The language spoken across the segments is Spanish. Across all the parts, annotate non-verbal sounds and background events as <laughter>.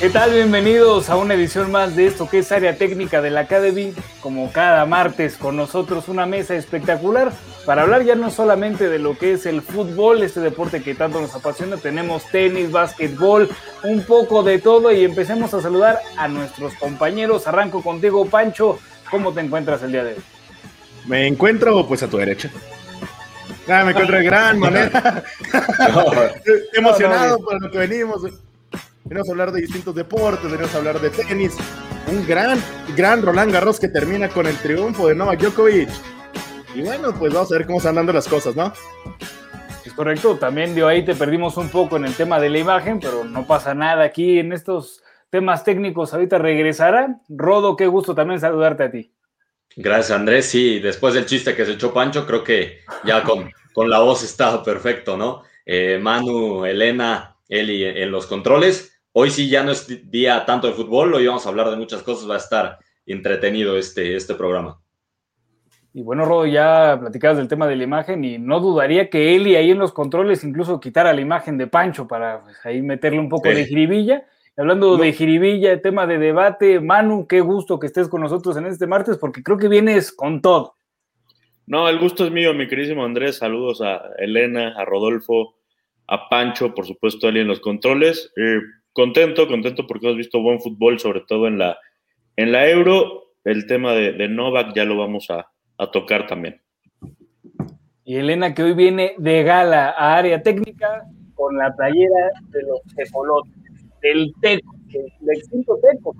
¿Qué tal? Bienvenidos a una edición más de esto que es área técnica de la Academy. Como cada martes con nosotros una mesa espectacular para hablar ya no solamente de lo que es el fútbol, este deporte que tanto nos apasiona, tenemos tenis, básquetbol, un poco de todo y empecemos a saludar a nuestros compañeros. Arranco contigo, Pancho. ¿Cómo te encuentras el día de hoy? Me encuentro pues a tu derecha. Ah, me encuentro de gran <laughs> manera. <laughs> Emocionado por lo que venimos. Venimos a hablar de distintos deportes, venimos a hablar de tenis. Un gran, gran Roland Garros que termina con el triunfo de Novak Djokovic. Y bueno, pues vamos a ver cómo están dando las cosas, ¿no? Es correcto, también de ahí te perdimos un poco en el tema de la imagen, pero no pasa nada aquí en estos temas técnicos. Ahorita regresará. Rodo, qué gusto también saludarte a ti. Gracias, Andrés. Sí, después del chiste que se echó Pancho, creo que ya con, con la voz está perfecto, ¿no? Eh, Manu, Elena, Eli en los controles. Hoy sí ya no es día tanto de fútbol, hoy vamos a hablar de muchas cosas, va a estar entretenido este, este programa. Y bueno, Rodo, ya platicabas del tema de la imagen y no dudaría que Eli ahí en los controles incluso quitara la imagen de Pancho para pues, ahí meterle un poco de jiribilla. hablando de jiribilla, tema de debate, Manu, qué gusto que estés con nosotros en este martes porque creo que vienes con todo. No, el gusto es mío, mi queridísimo Andrés. Saludos a Elena, a Rodolfo, a Pancho, por supuesto, Eli en los controles. Eh, contento, contento porque hemos visto buen fútbol, sobre todo en la, en la Euro. El tema de, Novak ya lo vamos a, tocar también. Y Elena, que hoy viene de gala a área técnica con la playera de los tecolotes, del teco, del extinto teco.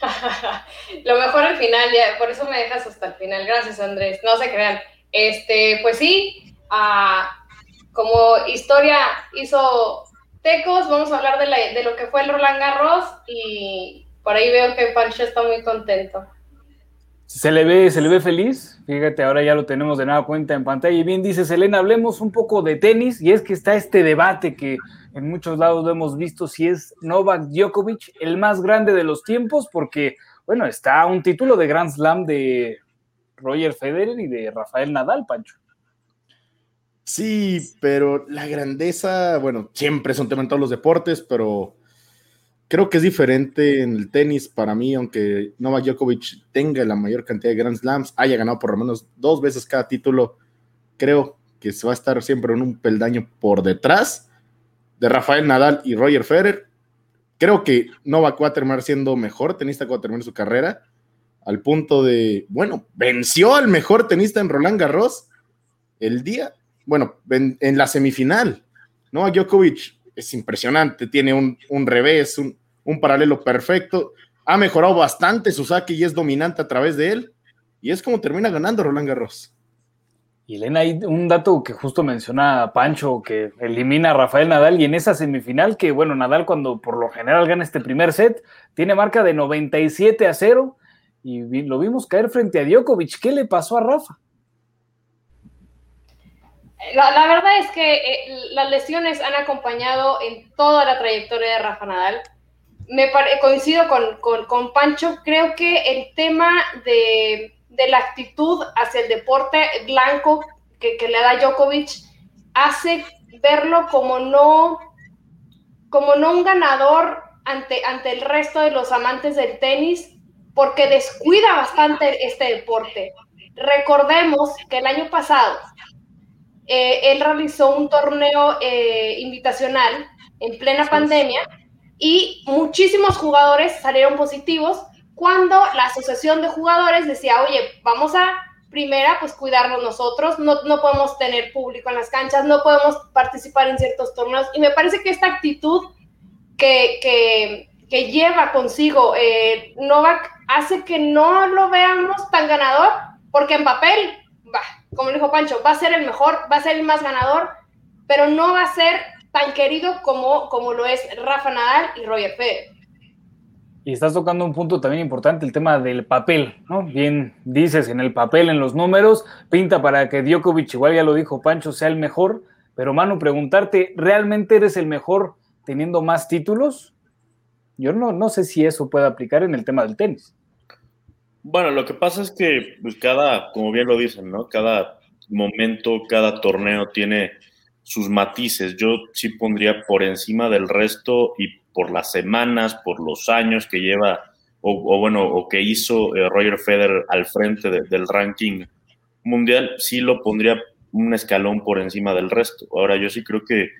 <laughs> lo mejor al final, ya, por eso me dejas hasta el final. Gracias, Andrés. No se crean. Este, pues sí, ah, como historia hizo Tecos, vamos a hablar de, lo que fue el Roland Garros y por ahí veo que Pancho está muy contento. Se le ve, se le ve feliz. Fíjate, ahora ya lo tenemos de nada cuenta en pantalla. Y bien dice Selena, hablemos un poco de tenis. Y es que está este debate que en muchos lados lo hemos visto si es Novak Djokovic el más grande de los tiempos, porque, bueno, está un título de Grand Slam de Roger Federer y de Rafael Nadal, Pancho. Sí, pero la grandeza, bueno, siempre es un tema en todos los deportes, pero creo que es diferente en el tenis para mí, aunque Novak Djokovic tenga la mayor cantidad de Grand Slams, haya ganado por lo menos dos veces cada título, creo que se va a estar siempre en un peldaño por detrás de Rafael Nadal y Roger Federer. Creo que Novak va a terminar siendo mejor tenista cuando termine su carrera, al punto de, bueno, venció al mejor tenista en Roland Garros el día bueno, en, la semifinal, ¿no? Djokovic es impresionante, tiene un, revés, un, paralelo perfecto, ha mejorado bastante su saque y es dominante a través de él, y es como termina ganando Roland Garros. Y Elena, hay un dato que justo menciona Pancho, que elimina a Rafael Nadal, y en esa semifinal, que bueno, Nadal cuando por lo general gana este primer set, tiene marca de 97 a 0, y lo vimos caer frente a Djokovic. ¿Qué le pasó a Rafa? La, verdad es que eh, las lesiones han acompañado en toda la trayectoria de Rafa Nadal. Me coincido con, Pancho, creo que el tema de, la actitud hacia el deporte blanco que, le da Djokovic hace verlo como no, como no un ganador ante, ante el resto de los amantes del tenis, porque descuida bastante este deporte. Recordemos que el año pasado eh, él realizó un torneo eh, invitacional en plena pandemia y muchísimos jugadores salieron positivos cuando la asociación de jugadores decía, oye, vamos a primera, pues cuidarnos nosotros, no, no podemos tener público en las canchas, no podemos participar en ciertos torneos. Y me parece que esta actitud que, que, que lleva consigo eh, Novak hace que no lo veamos tan ganador, porque en papel, va, como dijo Pancho, va a ser el mejor, va a ser el más ganador, pero no va a ser tan querido como, como lo es Rafa Nadal y Roger Federer. Y estás tocando un punto también importante, el tema del papel, ¿no? Bien dices, en el papel, en los números, pinta para que Djokovic, igual ya lo dijo Pancho, sea el mejor, pero Manu, preguntarte, ¿realmente eres el mejor teniendo más títulos? Yo no, no sé si eso puede aplicar en el tema del tenis. Bueno, lo que pasa es que pues, cada, como bien lo dicen, ¿no? Cada momento, cada torneo tiene sus matices. Yo sí pondría por encima del resto y por las semanas, por los años que lleva o, bueno, o que hizo eh, Roger Federer al frente del ranking mundial, sí lo pondría un escalón por encima del resto. Ahora yo sí creo que,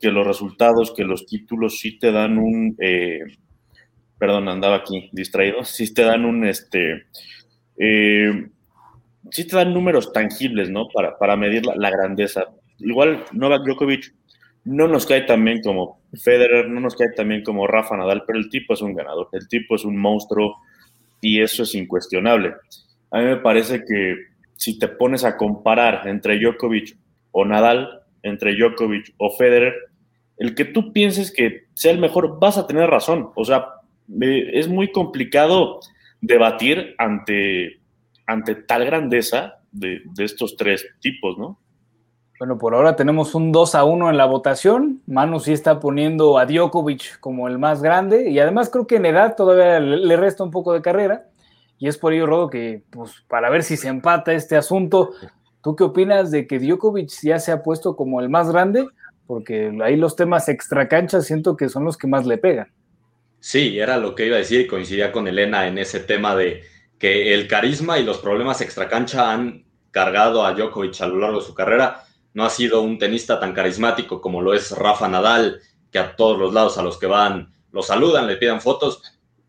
que los resultados, que los títulos sí te dan un, eh, perdón, andaba aquí distraído, sí te dan un, este, eh, sí te dan números tangibles, ¿no? Para, para medir la, grandeza. Igual Novak Djokovic no nos cae tan bien como Federer, no nos cae tan bien como Rafa Nadal, pero el tipo es un ganador, el tipo es un monstruo y eso es incuestionable. A mí me parece que si te pones a comparar entre Djokovic o Nadal, entre Djokovic o Federer, el que tú pienses que sea el mejor, vas a tener razón. O sea, es muy complicado debatir ante, ante tal grandeza de, de estos tres tipos, ¿no? Bueno, por ahora tenemos un 2 a 1 en la votación. Manu sí está poniendo a Djokovic como el más grande y además creo que en edad todavía le resta un poco de carrera. Y es por ello, Rodo, que pues, para ver si se empata este asunto, ¿tú qué opinas de que Djokovic ya se ha puesto como el más grande? Porque ahí los temas extracanchas siento que son los que más le pegan. Sí, era lo que iba a decir y coincidía con Elena en ese tema de que el carisma y los problemas extracancha han cargado a Djokovic a lo largo de su carrera no ha sido un tenista tan carismático como lo es Rafa Nadal, que a todos los lados a los que van lo saludan, le pidan fotos.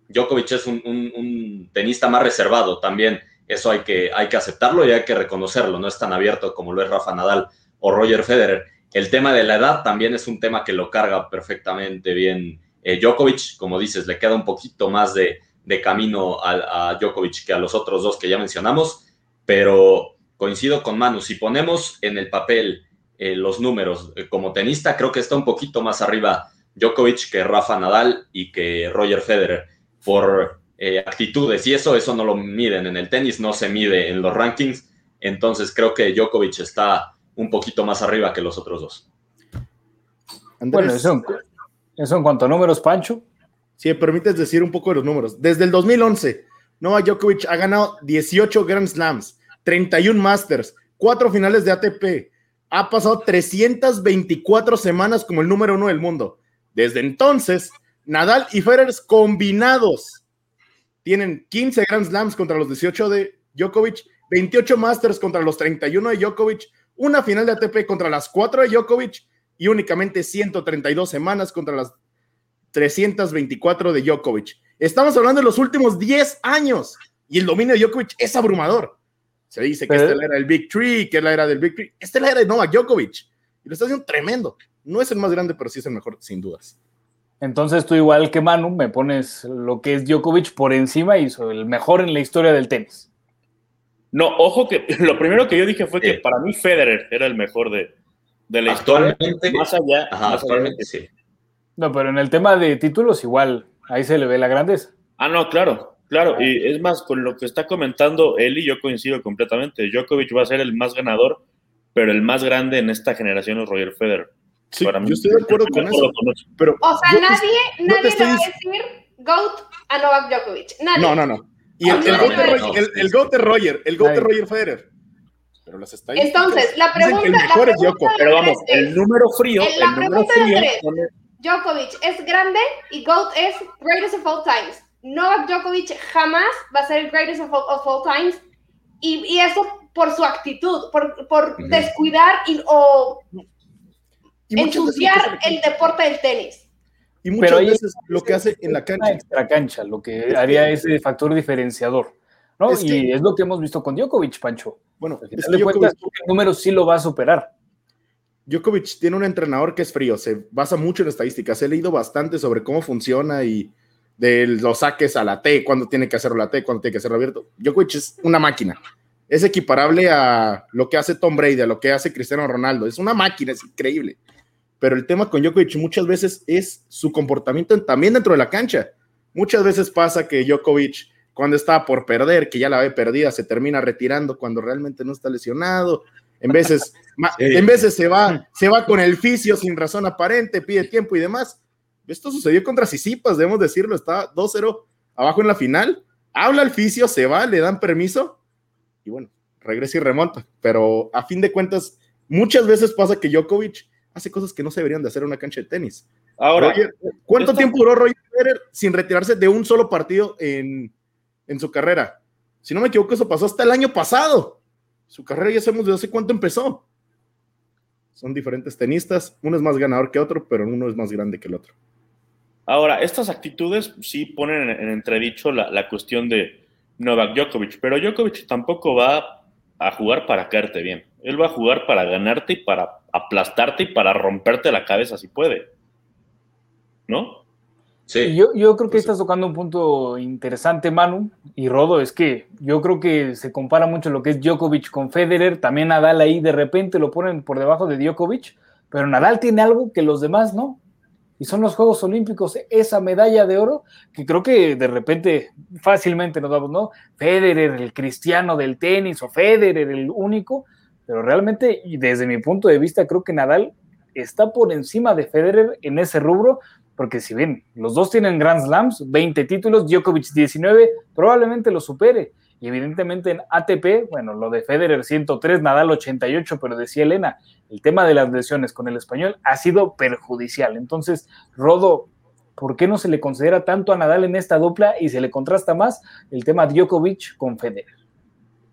Djokovic es un, tenista más reservado también, eso hay que, hay que aceptarlo y hay que reconocerlo, no es tan abierto como lo es Rafa Nadal o Roger Federer. El tema de la edad también es un tema que lo carga perfectamente bien eh, Djokovic, como dices, le queda un poquito más de, camino a, a Djokovic que a los otros dos que ya mencionamos, pero coincido con Manu, si ponemos en el papel eh, los números eh, como tenista, creo que está un poquito más arriba Djokovic que Rafa Nadal y que Roger Federer por eh, actitudes. Y eso, eso no lo miden en el tenis, no se mide en los rankings, entonces creo que Djokovic está un poquito más arriba que los otros dos. Bueno, eso, eso en cuanto a números, Pancho. Si me permites decir un poco de los números. Desde el 2011, Novak Djokovic ha ganado 18 Grand Slams, 31 Masters, 4 finales de ATP. Ha pasado 324 semanas como el número uno del mundo. Desde entonces, Nadal y Federer combinados tienen 15 Grand Slams contra los 18 de Djokovic, 28 Masters contra los 31 de Djokovic, una final de ATP contra las 4 de Djokovic y únicamente 132 semanas contra las 324 de Djokovic. Estamos hablando de los últimos 10 años y el dominio de Djokovic es abrumador. Se dice que esta era el Big Tree, que es la era del Big Tree. Esta es la era de Novak Djokovic. Y lo está haciendo tremendo. No es el más grande, pero sí es el mejor, sin dudas. Entonces tú igual que Manu me pones lo que es Djokovic por encima y soy el mejor en la historia del tenis. No, ojo que <laughs> lo primero que yo dije fue que para mí Federer era el mejor de, de la historia. Más allá. actualmente sí. No, pero en el tema de títulos igual, ahí se le ve la grandeza. Ah, no, claro. Claro, y es más, con lo que está comentando él y yo coincido completamente. Djokovic va a ser el más ganador, pero el más grande en esta generación es Roger Federer. Sí, yo estoy de acuerdo con eso. Pero o sea, nadie, nadie le va a decir GOAT a Novak Djokovic. Nadie. No, no, no. Y el, el, GOAT, el, el GOAT Roger, el GOAT de Roger Federer. Pero las Entonces, la pregunta, la pregunta Pero vamos, el número frío, el número frío. Djokovic es grande y GOAT es greatest of all times. Novak Djokovic jamás va a ser el greatest of all, times. Y, eso por su actitud, por, descuidar y, o ensuciar el deporte del tenis. Y muchas veces lo que hace en la cancha. Extra cancha, lo que haría ese factor diferenciador. ¿no? y es lo que hemos visto con Djokovic, Pancho. Bueno, es que el número sí lo va a superar. Djokovic tiene un entrenador que es frío, se basa mucho en estadísticas. He leído bastante sobre cómo funciona y de los saques a la T, cuando tiene que hacerlo la T, cuando tiene que hacerlo abierto. Djokovic es una máquina. Es equiparable a lo que hace Tom Brady, a lo que hace Cristiano Ronaldo. Es una máquina, es increíble. Pero el tema con Djokovic muchas veces es su comportamiento también dentro de la cancha. Muchas veces pasa que Djokovic, cuando está por perder, que ya la ve perdida, se termina retirando cuando realmente no está lesionado. En veces, <laughs> en veces se va, se va con el fisio sin razón aparente, pide tiempo y demás esto sucedió contra Sisipas, debemos decirlo, está 2-0 abajo en la final. Habla el fisio, se va, le dan permiso y bueno, regresa y remonta. Pero a fin de cuentas, muchas veces pasa que Djokovic hace cosas que no se deberían de hacer en una cancha de tenis. Ahora, ¿cuánto tiempo duró Roger Federer sin retirarse de un solo partido en, en, su carrera? Si no me equivoco, eso pasó hasta el año pasado. Su carrera ya sabemos de hace cuánto empezó. Son diferentes tenistas, uno es más ganador que otro, pero uno es más grande que el otro. Ahora, estas actitudes sí ponen en entredicho la, cuestión de Novak Djokovic, pero Djokovic tampoco va a jugar para caerte bien. Él va a jugar para ganarte y para aplastarte y para romperte la cabeza si puede. ¿No? Sí. Yo, yo creo que estás tocando un punto interesante, Manu y Rodo. Es que yo creo que se compara mucho lo que es Djokovic con Federer. También Nadal ahí de repente lo ponen por debajo de Djokovic, pero Nadal tiene algo que los demás no y son los Juegos Olímpicos, esa medalla de oro, que creo que de repente fácilmente nos vamos, ¿no? Federer, el cristiano del tenis, o Federer, el único, pero realmente, y desde mi punto de vista, creo que Nadal está por encima de Federer en ese rubro, porque si bien los dos tienen Grand Slams, 20 títulos, Djokovic 19, probablemente lo supere. Y evidentemente en ATP, bueno, lo de Federer 103, Nadal 88, pero decía Elena, el tema de las lesiones con el español ha sido perjudicial. Entonces, Rodo, ¿por qué no se le considera tanto a Nadal en esta dupla y se le contrasta más el tema Djokovic con Federer?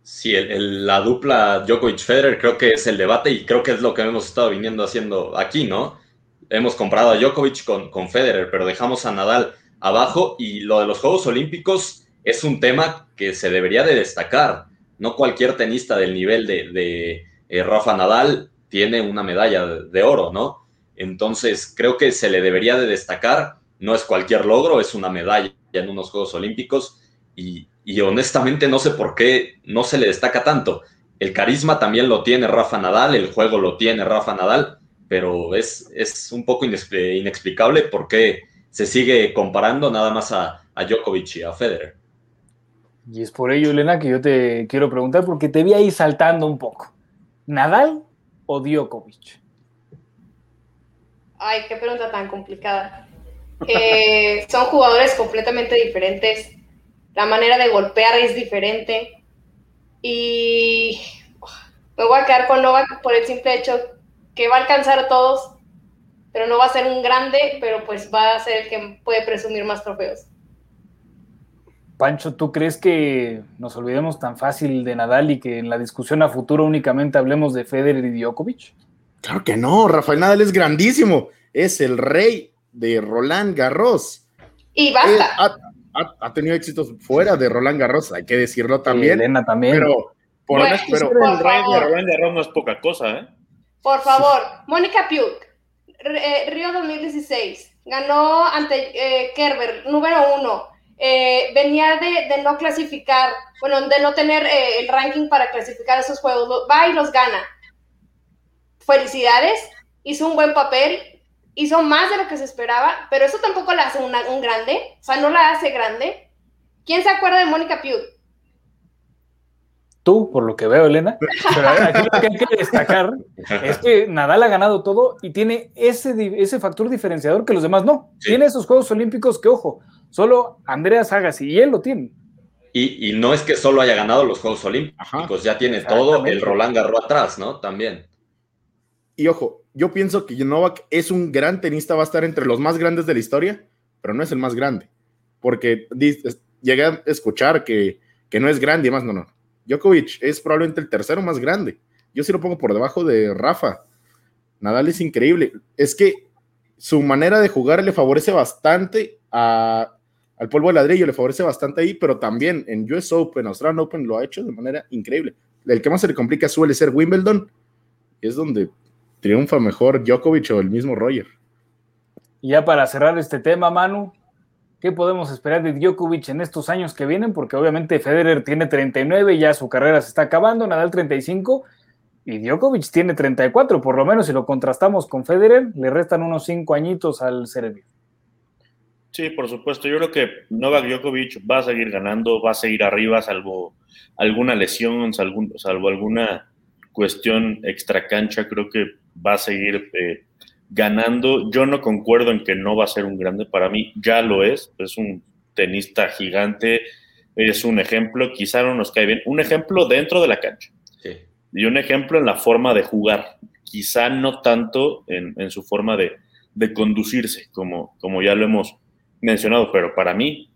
Sí, la dupla Djokovic-Federer creo que es el debate y creo que es lo que hemos estado viniendo haciendo aquí, ¿no? Hemos comprado a Djokovic con, con Federer, pero dejamos a Nadal abajo y lo de los Juegos Olímpicos es un tema que se debería de destacar. No cualquier tenista del nivel de, eh, Rafa Nadal tiene una medalla de, oro, ¿no? Entonces, creo que se le debería de destacar. No es cualquier logro, es una medalla en unos Juegos Olímpicos y, honestamente no sé por qué no se le destaca tanto. El carisma también lo tiene Rafa Nadal, el juego lo tiene Rafa Nadal, pero es, es un poco inexplicable por qué se sigue comparando nada más a, a Djokovic y a Federer. Y es por ello, Elena, que yo te quiero preguntar, porque te vi ahí saltando un poco. ¿Nadal o Djokovic? Ay, qué pregunta tan complicada. Eh, <laughs> son jugadores completamente diferentes. La manera de golpear es diferente. Y me voy a quedar con Novak por el simple hecho que va a alcanzar a todos, pero no va a ser un grande, pero pues va a ser el que puede presumir más trofeos. Pancho, ¿tú crees que nos olvidemos tan fácil de Nadal y que en la discusión a futuro únicamente hablemos de Federer y Djokovic? Claro que no, Rafael Nadal es grandísimo, es el rey de Roland Garros. Y basta. Ha, tenido éxitos fuera de Roland Garros, hay que decirlo también. Elena también. Pero, por, el rey de Roland Garros no es poca cosa, ¿eh? Por favor, Mónica Piuk, eh, Río 2016, ganó ante eh, Kerber, número uno eh, venía de, no clasificar, bueno, de no tener el ranking para clasificar esos juegos, va y los gana. Felicidades, hizo un buen papel, hizo más de lo que se esperaba, pero eso tampoco la hace un grande, o sea, no la hace grande. ¿Quién se acuerda de Mónica Piu? Tú, por lo que veo, Elena. Pero <laughs> aquí lo que hay que destacar <laughs> es que Nadal ha ganado todo y tiene ese, ese factor diferenciador que los demás no. Tiene esos Juegos Olímpicos que, ojo, Solo Andreas Agassi y él lo tiene. Y, no es que solo haya ganado los Juegos Olímpicos, ya tiene todo el Roland Garros atrás, ¿no? También. Y ojo, yo pienso que Novak es un gran tenista, va a estar entre los más grandes de la historia, pero no es el más grande. Porque llegué a escuchar que, que no es grande y más, no, no. Djokovic es probablemente el tercero más grande. Yo sí lo pongo por debajo de Rafa. Nadal es increíble. Es que su manera de jugar le favorece bastante a, al polvo de ladrillo le favorece bastante ahí, pero también en US Open, Australian Open lo ha hecho de manera increíble. El que más se le complica suele ser Wimbledon, es donde triunfa mejor Djokovic o el mismo Roger. Y ya para cerrar este tema, Manu, ¿qué podemos esperar de Djokovic en estos años que vienen? Porque obviamente Federer tiene 39, ya su carrera se está acabando, Nadal 35, y Djokovic tiene 34, por lo menos si lo contrastamos con Federer, le restan unos 5 añitos al serbio. Sí, por supuesto. Yo creo que Novak Djokovic va a seguir ganando, va a seguir arriba, salvo alguna lesión, salvo, alguna cuestión extra cancha. Creo que va a seguir eh, ganando. Yo no concuerdo en que no va a ser un grande. Para mí ya lo es. Es un tenista gigante. Es un ejemplo. Quizá no nos cae bien. Un ejemplo dentro de la cancha. Y un ejemplo en la forma de jugar, quizá no tanto en, su forma de, conducirse, como, como ya lo hemos mencionado, pero para mí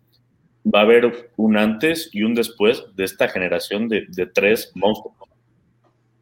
va a haber un antes y un después de esta generación de, de tres monstruos.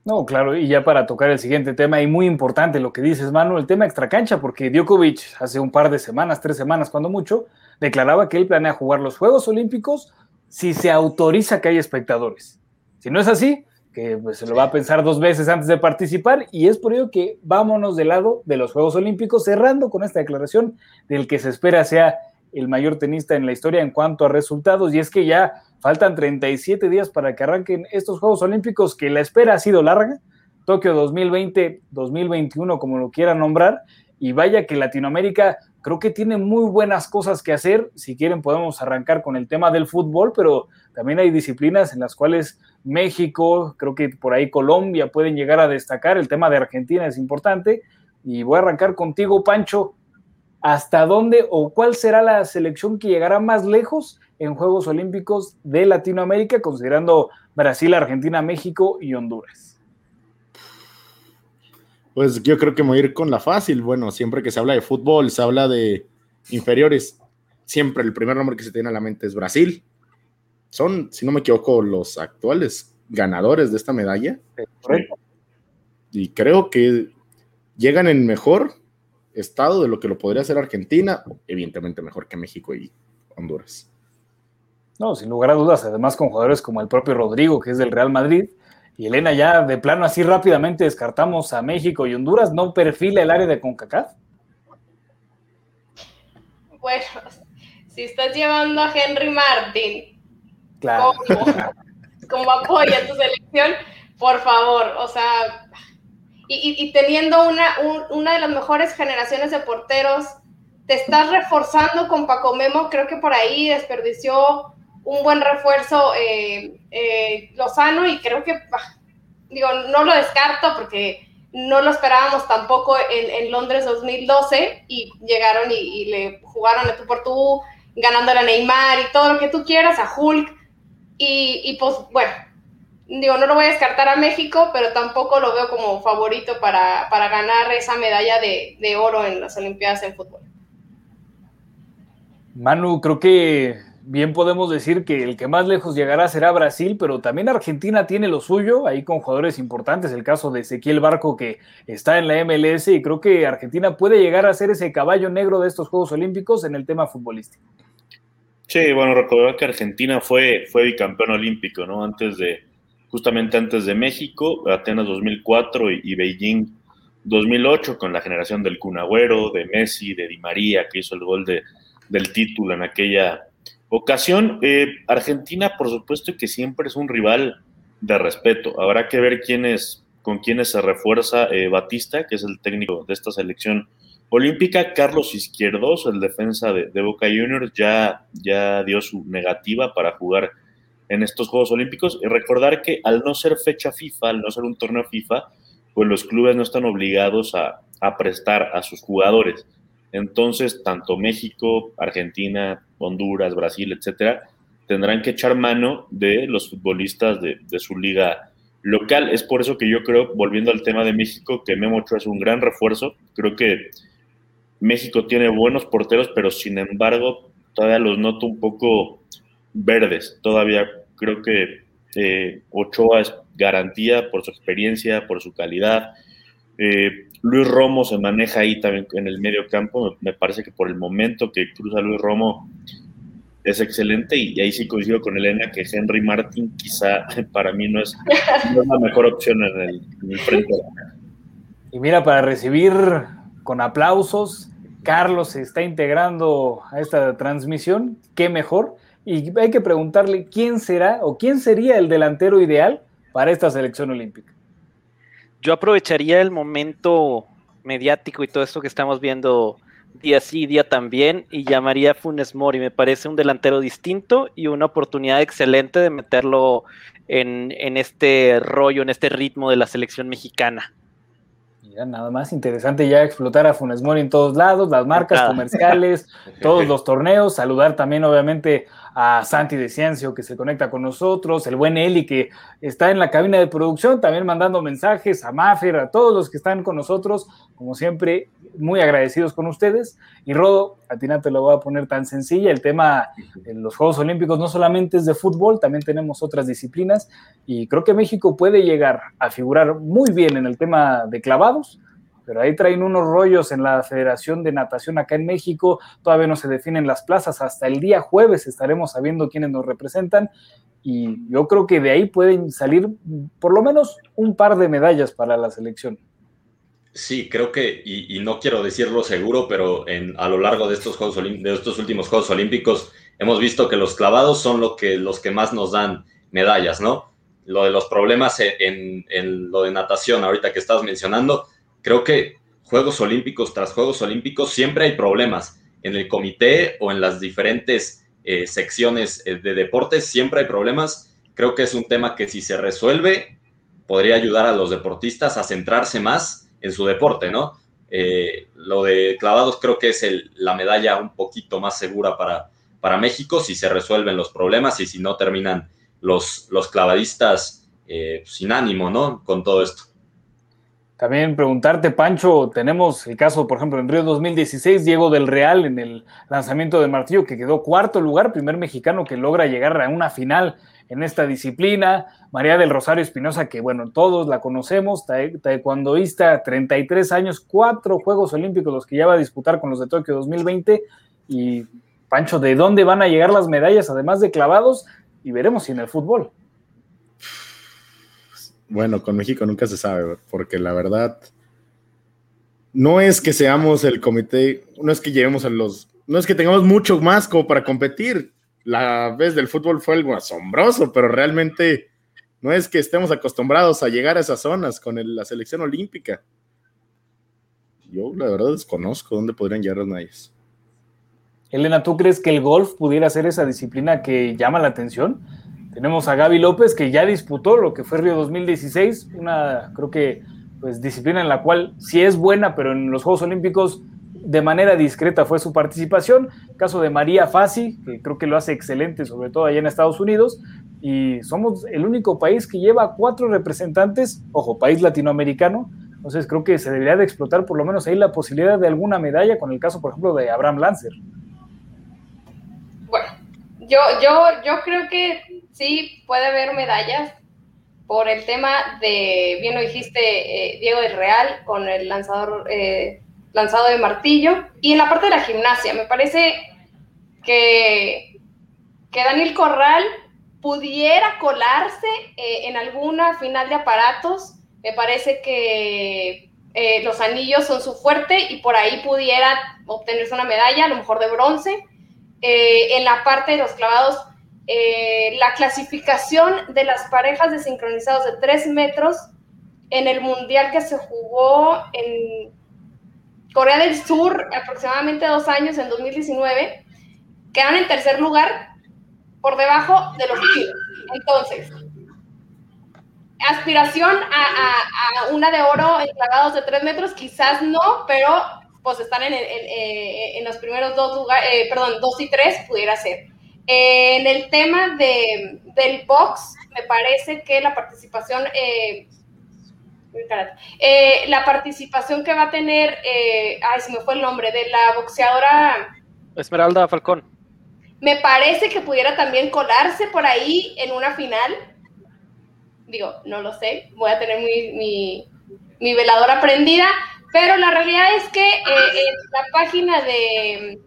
No, claro, y ya para tocar el siguiente tema, y muy importante lo que dices, Manu, el tema extracancha, porque Djokovic hace un par de semanas, tres semanas, cuando mucho, declaraba que él planea jugar los Juegos Olímpicos si se autoriza que haya espectadores. Si no es así, que pues, se lo va a pensar dos veces antes de participar, y es por ello que vámonos del lado de los Juegos Olímpicos, cerrando con esta declaración del que se espera sea el mayor tenista en la historia en cuanto a resultados, y es que ya faltan 37 días para que arranquen estos Juegos Olímpicos, que la espera ha sido larga, Tokio 2020, 2021, como lo quieran nombrar, y vaya que Latinoamérica creo que tiene muy buenas cosas que hacer. Si quieren podemos arrancar con el tema del fútbol, pero también hay disciplinas en las cuales México, creo que por ahí Colombia pueden llegar a destacar. El tema de Argentina es importante. Y voy a arrancar contigo, Pancho. ¿Hasta dónde o cuál será la selección que llegará más lejos en Juegos Olímpicos de Latinoamérica, considerando Brasil, Argentina, México y Honduras? Pues yo creo que me voy a ir con la fácil. Bueno, siempre que se habla de fútbol, se habla de inferiores. Siempre el primer nombre que se tiene a la mente es Brasil. Son, si no me equivoco, los actuales ganadores de esta medalla. Y creo que llegan en mejor estado de lo que lo podría hacer Argentina, evidentemente mejor que México y Honduras. No, sin lugar a dudas, además con jugadores como el propio Rodrigo, que es del Real Madrid, y Elena, ya de plano así rápidamente descartamos a México y Honduras, ¿no perfila el área de CONCACAF? Bueno, si estás llevando a Henry Martin como, apoyo a tu selección, por favor, o sea, y, teniendo una, una de las mejores generaciones de porteros, te estás reforzando con Paco Memo, creo que por ahí desperdició un buen refuerzo eh, eh, Lozano y creo que, digo, no lo descarto porque no lo esperábamos tampoco en, Londres 2012 y llegaron y, le jugaron a tú por tú, ganándole a Neymar y todo lo que tú quieras, a Hulk. Y, pues bueno, digo, no lo voy a descartar a México, pero tampoco lo veo como favorito para, ganar esa medalla de, de oro en las Olimpiadas en fútbol. Manu, creo que bien podemos decir que el que más lejos llegará será Brasil, pero también Argentina tiene lo suyo, ahí con jugadores importantes, el caso de Ezequiel Barco que está en la MLS y creo que Argentina puede llegar a ser ese caballo negro de estos Juegos Olímpicos en el tema futbolístico. Sí, bueno, recordar que Argentina fue, fue bicampeón olímpico, ¿no? Antes de, justamente antes de México, Atenas 2004 y, y Beijing 2008, con la generación del Cunagüero, de Messi, de Di María, que hizo el gol de, del título en aquella ocasión. Eh, Argentina, por supuesto que siempre es un rival de respeto. Habrá que ver quién con quiénes se refuerza eh, Batista, que es el técnico de esta selección olímpica. Carlos Izquierdos, el defensa de, Boca Juniors, ya, ya dio su negativa para jugar en estos Juegos Olímpicos. Y recordar que al no ser fecha FIFA, al no ser un torneo FIFA, pues los clubes no están obligados a, a prestar a sus jugadores. Entonces, tanto México, Argentina, Honduras, Brasil, etcétera, tendrán que echar mano de los futbolistas de, su liga local. Es por eso que yo creo, volviendo al tema de México, que Memo Ochoa es un gran refuerzo. Creo que México tiene buenos porteros, pero sin embargo, todavía los noto un poco verdes. Todavía creo que eh, Ochoa es garantía por su experiencia, por su calidad. Eh, Luis Romo se maneja ahí también en el medio campo. Me parece que por el momento que cruza Luis Romo es excelente y ahí sí coincido con Elena que Henry Martin quizá <laughs> para mí no es, la mejor opción en el, frente. Y mira, para recibir con aplausos, Carlos se está integrando a esta transmisión, qué mejor. Y hay que preguntarle quién será o quién sería el delantero ideal para esta selección olímpica yo aprovecharía el momento mediático y todo esto que estamos viendo día sí, día también, y llamaría a Funes Mori. Me parece un delantero distinto y una oportunidad excelente de meterlo en, este rollo, en este ritmo de la selección mexicana. Mira, nada más interesante ya explotar a Funes Mori en todos lados, las marcas comerciales, <laughs> todos los torneos, saludar también obviamente a Santi de Ciencio que se conecta con nosotros, el buen Eli que está en la cabina de producción, también mandando mensajes a Mafer, a todos los que están con nosotros, como siempre, muy agradecidos con ustedes. Y Rodo, a ti no te lo voy a poner tan sencilla, el tema de los Juegos Olímpicos no solamente es de fútbol, también tenemos otras disciplinas y creo que México puede llegar a figurar muy bien en el tema de clavados pero ahí traen unos rollos en la Federación de Natación acá en México, todavía no se definen las plazas, hasta el día jueves estaremos sabiendo quiénes nos representan y yo creo que de ahí pueden salir por lo menos un par de medallas para la selección. Sí, creo que, y, no quiero decirlo seguro, pero a lo largo de estos, Juegos de estos últimos Juegos Olímpicos hemos visto que los clavados son lo que, los que más nos dan medallas, ¿no? Lo de los problemas en, en lo de natación, ahorita que estás mencionando, creo que Juegos Olímpicos tras Juegos Olímpicos siempre hay problemas. En el comité o en las diferentes eh, secciones eh, de deportes siempre hay problemas. Creo que es un tema que si se resuelve podría ayudar a los deportistas a centrarse más en su deporte, ¿no? Eh, lo de clavados creo que es la medalla un poquito más segura para, para México si se resuelven los problemas y si no terminan los, los clavadistas sin ánimo, ¿no? Con todo esto. También preguntarte, Pancho, tenemos el caso, por ejemplo, en Río 2016, Diego del Real en el lanzamiento de martillo, que quedó cuarto lugar, primer mexicano que logra llegar a una final en esta disciplina. María del Rosario Espinosa, que bueno, todos la conocemos, taekwondoísta, 33 años, cuatro Juegos Olímpicos los que ya va a disputar con los de Tokio 2020. Y Pancho, ¿de dónde van a llegar las medallas, además de clavados? Y veremos si en el fútbol. Bueno, con México nunca se sabe, porque la verdad no es que seamos el comité, no es que lleguemos a los, no es que tengamos mucho más como para competir. La vez del fútbol fue algo asombroso, pero realmente no es que estemos acostumbrados a llegar a esas zonas con la selección olímpica. Yo la verdad desconozco dónde podrían llegar las medallas. Elena, ¿tú crees que el golf pudiera ser esa disciplina que llama la atención? Tenemos a Gaby López, que ya disputó lo que fue Río 2016, una, creo que, pues, disciplina en la cual sí es buena, pero en los Juegos Olímpicos de manera discreta fue su participación. Caso de María Fassi, que creo que lo hace excelente, sobre todo allá en Estados Unidos. Y somos el único país que lleva cuatro representantes, ojo, país latinoamericano. Entonces creo que se debería de explotar por lo menos ahí la posibilidad de alguna medalla, con el caso, por ejemplo, de Abraham Lancer. Bueno, yo, yo, yo creo que sí puede haber medallas por el tema de, bien lo dijiste, eh, Diego del Real, con el lanzador eh, lanzado de martillo. Y en la parte de la gimnasia, me parece que, que Daniel Corral pudiera colarse eh, en alguna final de aparatos. Me parece que los anillos son su fuerte y por ahí pudiera obtenerse una medalla, a lo mejor de bronce. en la parte de los clavados, eh, la clasificación de las parejas de sincronizados de 3 metros en el mundial que se jugó en Corea del Sur aproximadamente dos años, en 2019, quedan en tercer lugar por debajo de los chinos. Entonces, aspiración a, una de oro en clavados de 3 metros, quizás no, pero pues están en, en, los primeros dos lugares, eh, perdón, dos y tres pudiera ser en el tema de, del box, me parece que la participación, eh, eh, la participación que va a tener, eh, ay, se me fue el nombre, de la boxeadora Esmeralda Falcón. Me parece que pudiera también colarse por ahí en una final. Digo, no lo sé, voy a tener mi, mi veladora prendida, pero la realidad es que en la página de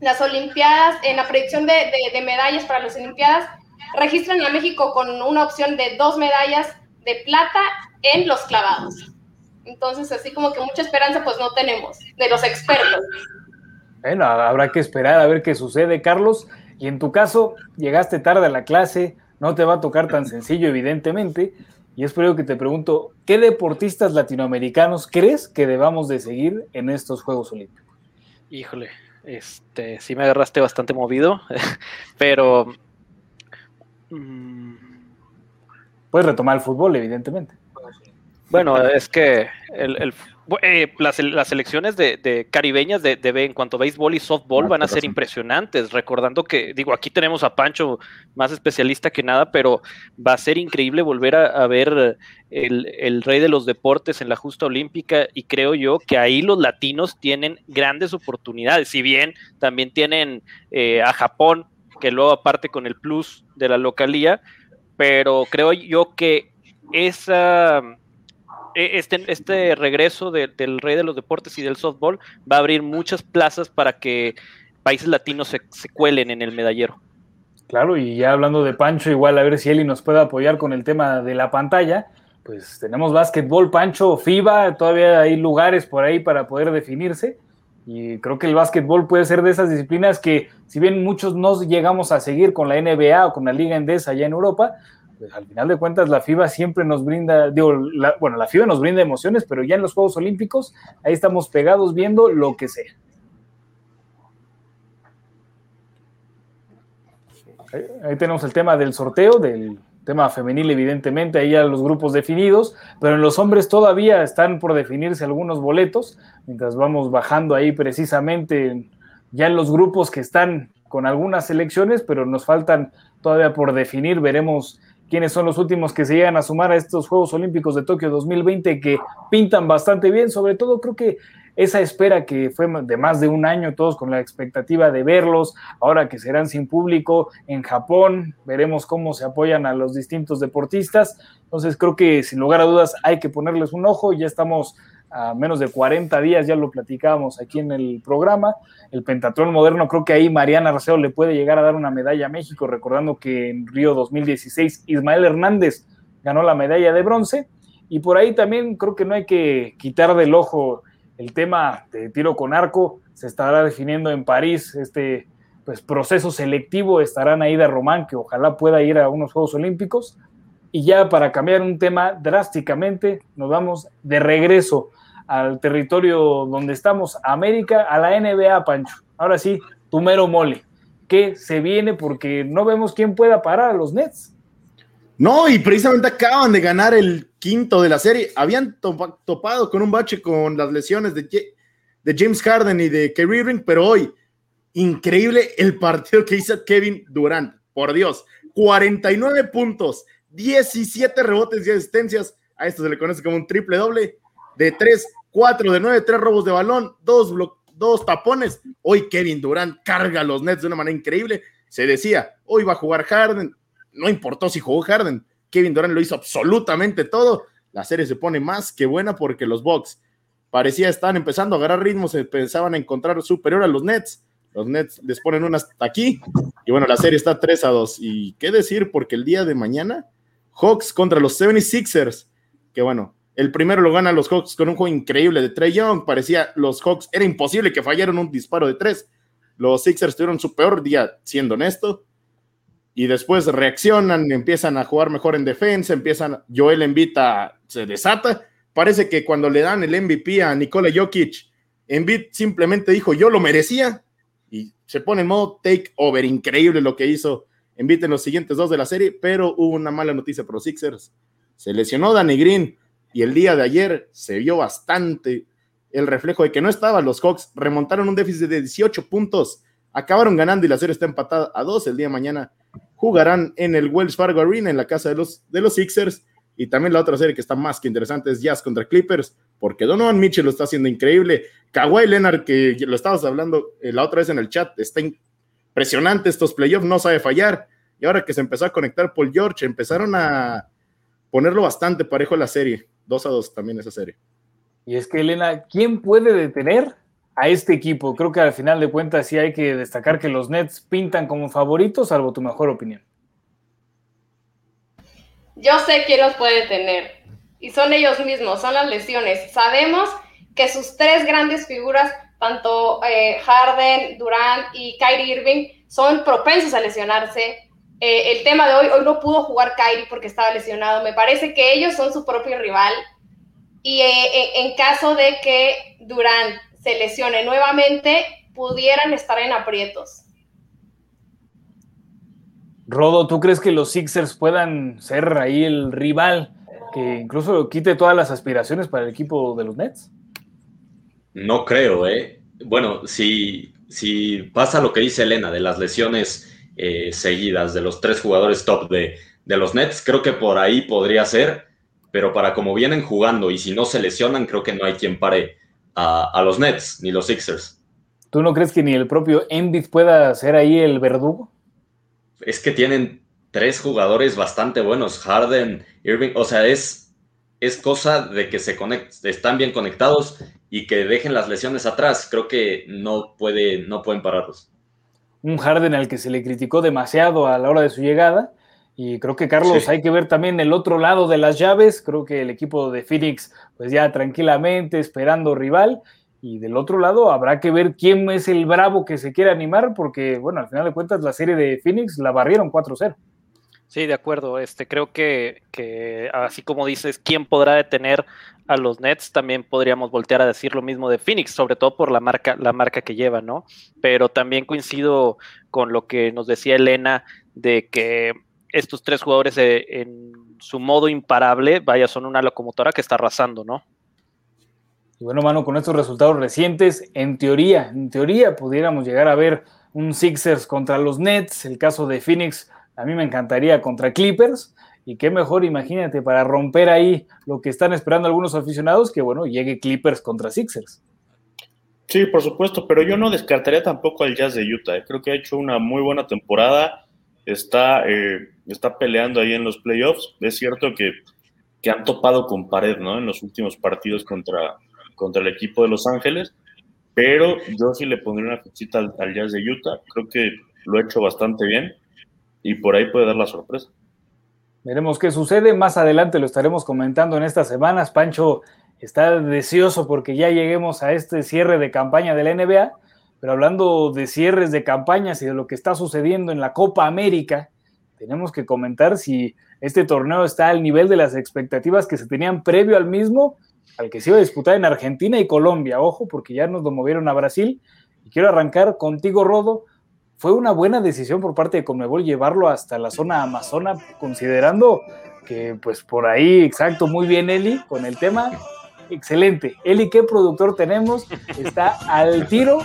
las Olimpiadas, en la predicción de, medallas para las Olimpiadas, registran a México con una opción de dos medallas de plata en los clavados. Entonces, así como que mucha esperanza, pues no tenemos de los expertos. Bueno, habrá que esperar a ver qué sucede, Carlos. Y en tu caso, llegaste tarde a la clase, no te va a tocar tan sencillo, evidentemente. Y es por ello que te pregunto, ¿qué deportistas latinoamericanos crees que debamos de seguir en estos Juegos Olímpicos? Híjole, este, sí me agarraste bastante movido, <laughs> pero... Mm, Puedes retomar el fútbol, evidentemente. Bueno, es que el, Eh, las, las, selecciones de, caribeñas de, en cuanto a béisbol y softball ah, van a ser impresionantes. Recordando que, digo, aquí tenemos a Pancho más especialista que nada, pero va a ser increíble volver a, ver el, rey de los deportes en la justa olímpica y creo yo que ahí los latinos tienen grandes oportunidades. Si bien también tienen eh, a Japón, que luego aparte con el plus de la localía, pero creo yo que esa este, este regreso del rey de los deportes y del softball va a abrir muchas plazas para que países latinos se, cuelen en el medallero. Claro, y ya hablando de Pancho, igual a ver si Eli nos puede apoyar con el tema de la pantalla. Pues tenemos básquetbol, Pancho, FIBA, todavía hay lugares por ahí para poder definirse. Y creo que el básquetbol puede ser de esas disciplinas que, si bien muchos no llegamos a seguir con la NBA o con la Liga Endesa allá en Europa, al final de cuentas la FIBA siempre nos brinda, digo, bueno, la FIBA nos brinda emociones, pero ya en los Juegos Olímpicos ahí estamos pegados viendo lo que sea. Ahí, tenemos el tema del sorteo, del tema femenil evidentemente, ahí ya los grupos definidos, pero en los hombres todavía están por definirse algunos boletos, mientras vamos bajando ahí precisamente ya en los grupos que están con algunas selecciones, pero nos faltan todavía por definir, veremos quiénes son los últimos que se llegan a sumar a estos Juegos Olímpicos de Tokio 2020 que pintan bastante bien, sobre todo creo que esa espera que fue de más de un año, todos con la expectativa de verlos, ahora que serán sin público en Japón, veremos cómo se apoyan a los distintos deportistas, entonces creo que sin lugar a dudas hay que ponerles un ojo, ya estamos a menos de 40 días, ya lo platicábamos aquí en el programa. El pentatlón moderno, creo que ahí Mariana Arceo le puede llegar a dar una medalla a México, recordando que en Río 2016 Ismael Hernández ganó la medalla de bronce. Y por ahí también creo que no hay que quitar del ojo el tema de tiro con arco. Se estará definiendo en París este pues, proceso selectivo. Estarán ahí de Román, que ojalá pueda ir a unos Juegos Olímpicos. Y ya para cambiar un tema drásticamente, nos vamos de regreso al territorio donde estamos, América, a la NBA, Pancho. Ahora sí, tu mero mole. ¿Qué se viene? Porque no vemos quién pueda parar a los Nets. No, y precisamente acaban de ganar el quinto de la serie. Habían topado con un bache con las lesiones de, de James Harden y de Kyrie Irving, pero hoy, increíble el partido que hizo Kevin Durant. Por Dios, 49 puntos, 17 rebotes y asistencias. A esto se le conoce como un triple doble de 3 4 de 9, 3 robos de balón, 2 dos tapones. Hoy Kevin Durant carga a los Nets de una manera increíble. Se decía, hoy va a jugar Harden. No importó si jugó Harden. Kevin Durant lo hizo absolutamente todo. La serie se pone más que buena porque los Bucks parecía estar empezando a agarrar ritmo, se pensaban a encontrar superior a los Nets. Los Nets les ponen unas aquí. Y bueno, la serie está 3 a 2. Y qué decir, porque el día de mañana, Hawks contra los 76ers, que bueno, el primero lo gana los Hawks con un juego increíble de Trey Young. Parecía los Hawks, era imposible que fallaran un disparo de tres. Los Sixers tuvieron su peor día, siendo honesto. Y después reaccionan, empiezan a jugar mejor en defensa, empiezan, Joel Embiid se desata. Parece que cuando le dan el MVP a Nikola Jokic, Embiid simplemente dijo, yo lo merecía. Y se pone en modo take over. Increíble lo que hizo Embiid en los siguientes dos de la serie, pero hubo una mala noticia para los Sixers. Se lesionó Danny Green y el día de ayer se vio bastante el reflejo de que no estaban los Hawks, remontaron un déficit de 18 puntos, acabaron ganando y la serie está empatada a dos. El día de mañana jugarán en el Wells Fargo Arena, en la casa de los, de los Sixers. Y también la otra serie que está más que interesante es Jazz contra Clippers, porque Donovan Mitchell lo está haciendo increíble. Kawhi Leonard, que lo estabas hablando eh, la otra vez en el chat, está impresionante estos playoffs, no sabe fallar. Y ahora que se empezó a conectar Paul George, empezaron a ponerlo bastante parejo la serie. 2 a 2 también esa serie. Y es que, Elena, ¿quién puede detener a este equipo? Creo que al final de cuentas sí hay que destacar que los Nets pintan como favoritos, salvo tu mejor opinión. Yo sé quién los puede detener. Y son ellos mismos, son las lesiones. Sabemos que sus tres grandes figuras, tanto eh, Harden, Durant y Kyrie Irving, son propensos a lesionarse. Eh, el tema de hoy, hoy no pudo jugar Kyrie porque estaba lesionado. Me parece que ellos son su propio rival. Y eh, en caso de que Durant se lesione nuevamente, pudieran estar en aprietos. Rodo, ¿tú crees que los Sixers puedan ser ahí el rival que incluso quite todas las aspiraciones para el equipo de los Nets? No creo, ¿eh? Bueno, si, si pasa lo que dice Elena de las lesiones eh, seguidas de los tres jugadores top de, de los Nets, creo que por ahí podría ser, pero para como vienen jugando y si no se lesionan, creo que no hay quien pare a, a los Nets ni los Sixers. ¿Tú no crees que ni el propio Embiid pueda ser ahí el verdugo? Es que tienen tres jugadores bastante buenos, Harden, Irving, o sea, es, es cosa de que se conecten, están bien conectados y que dejen las lesiones atrás. Creo que no, puede, no pueden pararlos. Un Harden al que se le criticó demasiado a la hora de su llegada. Y creo que, Carlos, sí. hay que ver también el otro lado de las llaves. Creo que el equipo de Phoenix, pues ya tranquilamente esperando rival. Y del otro lado habrá que ver quién es el bravo que se quiere animar, porque, bueno, al final de cuentas la serie de Phoenix la barrieron 4-0. Sí, de acuerdo. Este, creo que, que, así como dices, ¿quién podrá detener a los Nets? También podríamos voltear a decir lo mismo de Phoenix, sobre todo por la marca, la marca que lleva, ¿no? Pero también coincido con lo que nos decía Elena de que estos tres jugadores de, en su modo imparable, vaya, son una locomotora que está arrasando, ¿no? Y bueno, mano, con estos resultados recientes, en teoría, en teoría pudiéramos llegar a ver un Sixers contra los Nets, el caso de Phoenix, a mí me encantaría contra Clippers, y qué mejor, imagínate, para romper ahí lo que están esperando algunos aficionados, que bueno, llegue Clippers contra Sixers. Sí, por supuesto, pero yo no descartaría tampoco al Jazz de Utah. ¿eh? Creo que ha hecho una muy buena temporada, está, eh, está peleando ahí en los playoffs. Es cierto que, que han topado con pared, ¿no? En los últimos partidos contra, contra el equipo de Los Ángeles, pero yo sí le pondría una fichita al, al, Jazz de Utah, creo que lo ha hecho bastante bien y por ahí puede dar la sorpresa. Veremos qué sucede, más adelante lo estaremos comentando en estas semanas. Pancho está deseoso porque ya lleguemos a este cierre de campaña de la NBA, pero hablando de cierres de campañas y de lo que está sucediendo en la Copa América, tenemos que comentar si este torneo está al nivel de las expectativas que se tenían previo al mismo al que se iba a disputar en Argentina y Colombia. Ojo, porque ya nos lo movieron a Brasil. Y quiero arrancar contigo, Rodo. Fue una buena decisión por parte de Conmebol llevarlo hasta la zona amazona, considerando que, pues por ahí, exacto, muy bien, Eli, con el tema. Excelente. Eli, ¿qué productor tenemos? Está al tiro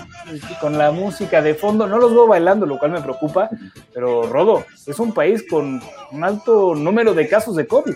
con la música de fondo. No los veo bailando, lo cual me preocupa. Pero, Rodo, es un país con un alto número de casos de COVID.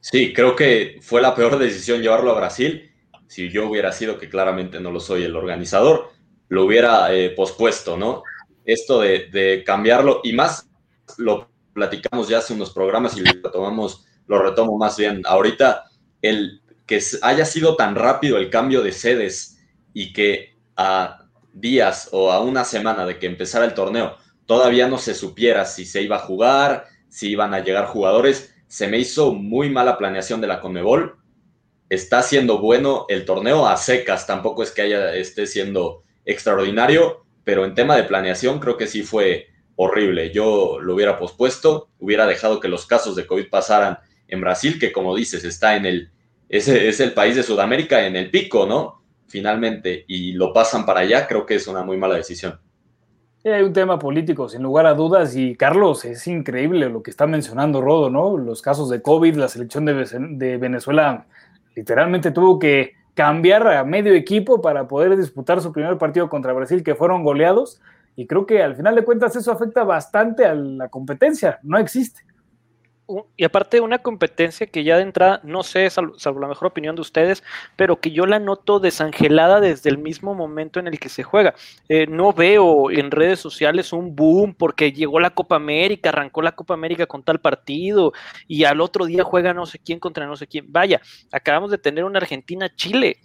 Sí, creo que fue la peor decisión llevarlo a Brasil. Si yo hubiera sido, que claramente no lo soy el organizador, lo hubiera eh, pospuesto, ¿no? Esto de, cambiarlo y más lo platicamos ya hace unos programas y lo tomamos, lo retomo más bien ahorita, el que haya sido tan rápido el cambio de sedes y que a días o a una semana de que empezara el torneo todavía no se supiera si se iba a jugar, si iban a llegar jugadores, se me hizo muy mala planeación de la Conmebol. Está siendo bueno el torneo a secas, tampoco es que haya, esté siendo extraordinario, pero en tema de planeación creo que sí fue horrible. Yo lo hubiera pospuesto, hubiera dejado que los casos de COVID pasaran en Brasil, que como dices, está en el, es, es el país de Sudamérica en el pico, ¿no? Finalmente, y lo pasan para allá, creo que es una muy mala decisión. Hay un tema político, sin lugar a dudas, y Carlos, es increíble lo que está mencionando Rodo, ¿no? Los casos de COVID, la selección de, de Venezuela literalmente tuvo que cambiar a medio equipo para poder disputar su primer partido contra Brasil, que fueron goleados, y creo que al final de cuentas eso afecta bastante a la competencia, no existe y aparte una competencia que ya de entrada, no sé, salvo, salvo, la mejor opinión de ustedes, pero que yo la noto desangelada desde el mismo momento en el que se juega. Eh, no veo en redes sociales un boom porque llegó la Copa América, arrancó la Copa América con tal partido y al otro día juega no sé quién contra no sé quién. Vaya, acabamos de tener una Argentina-Chile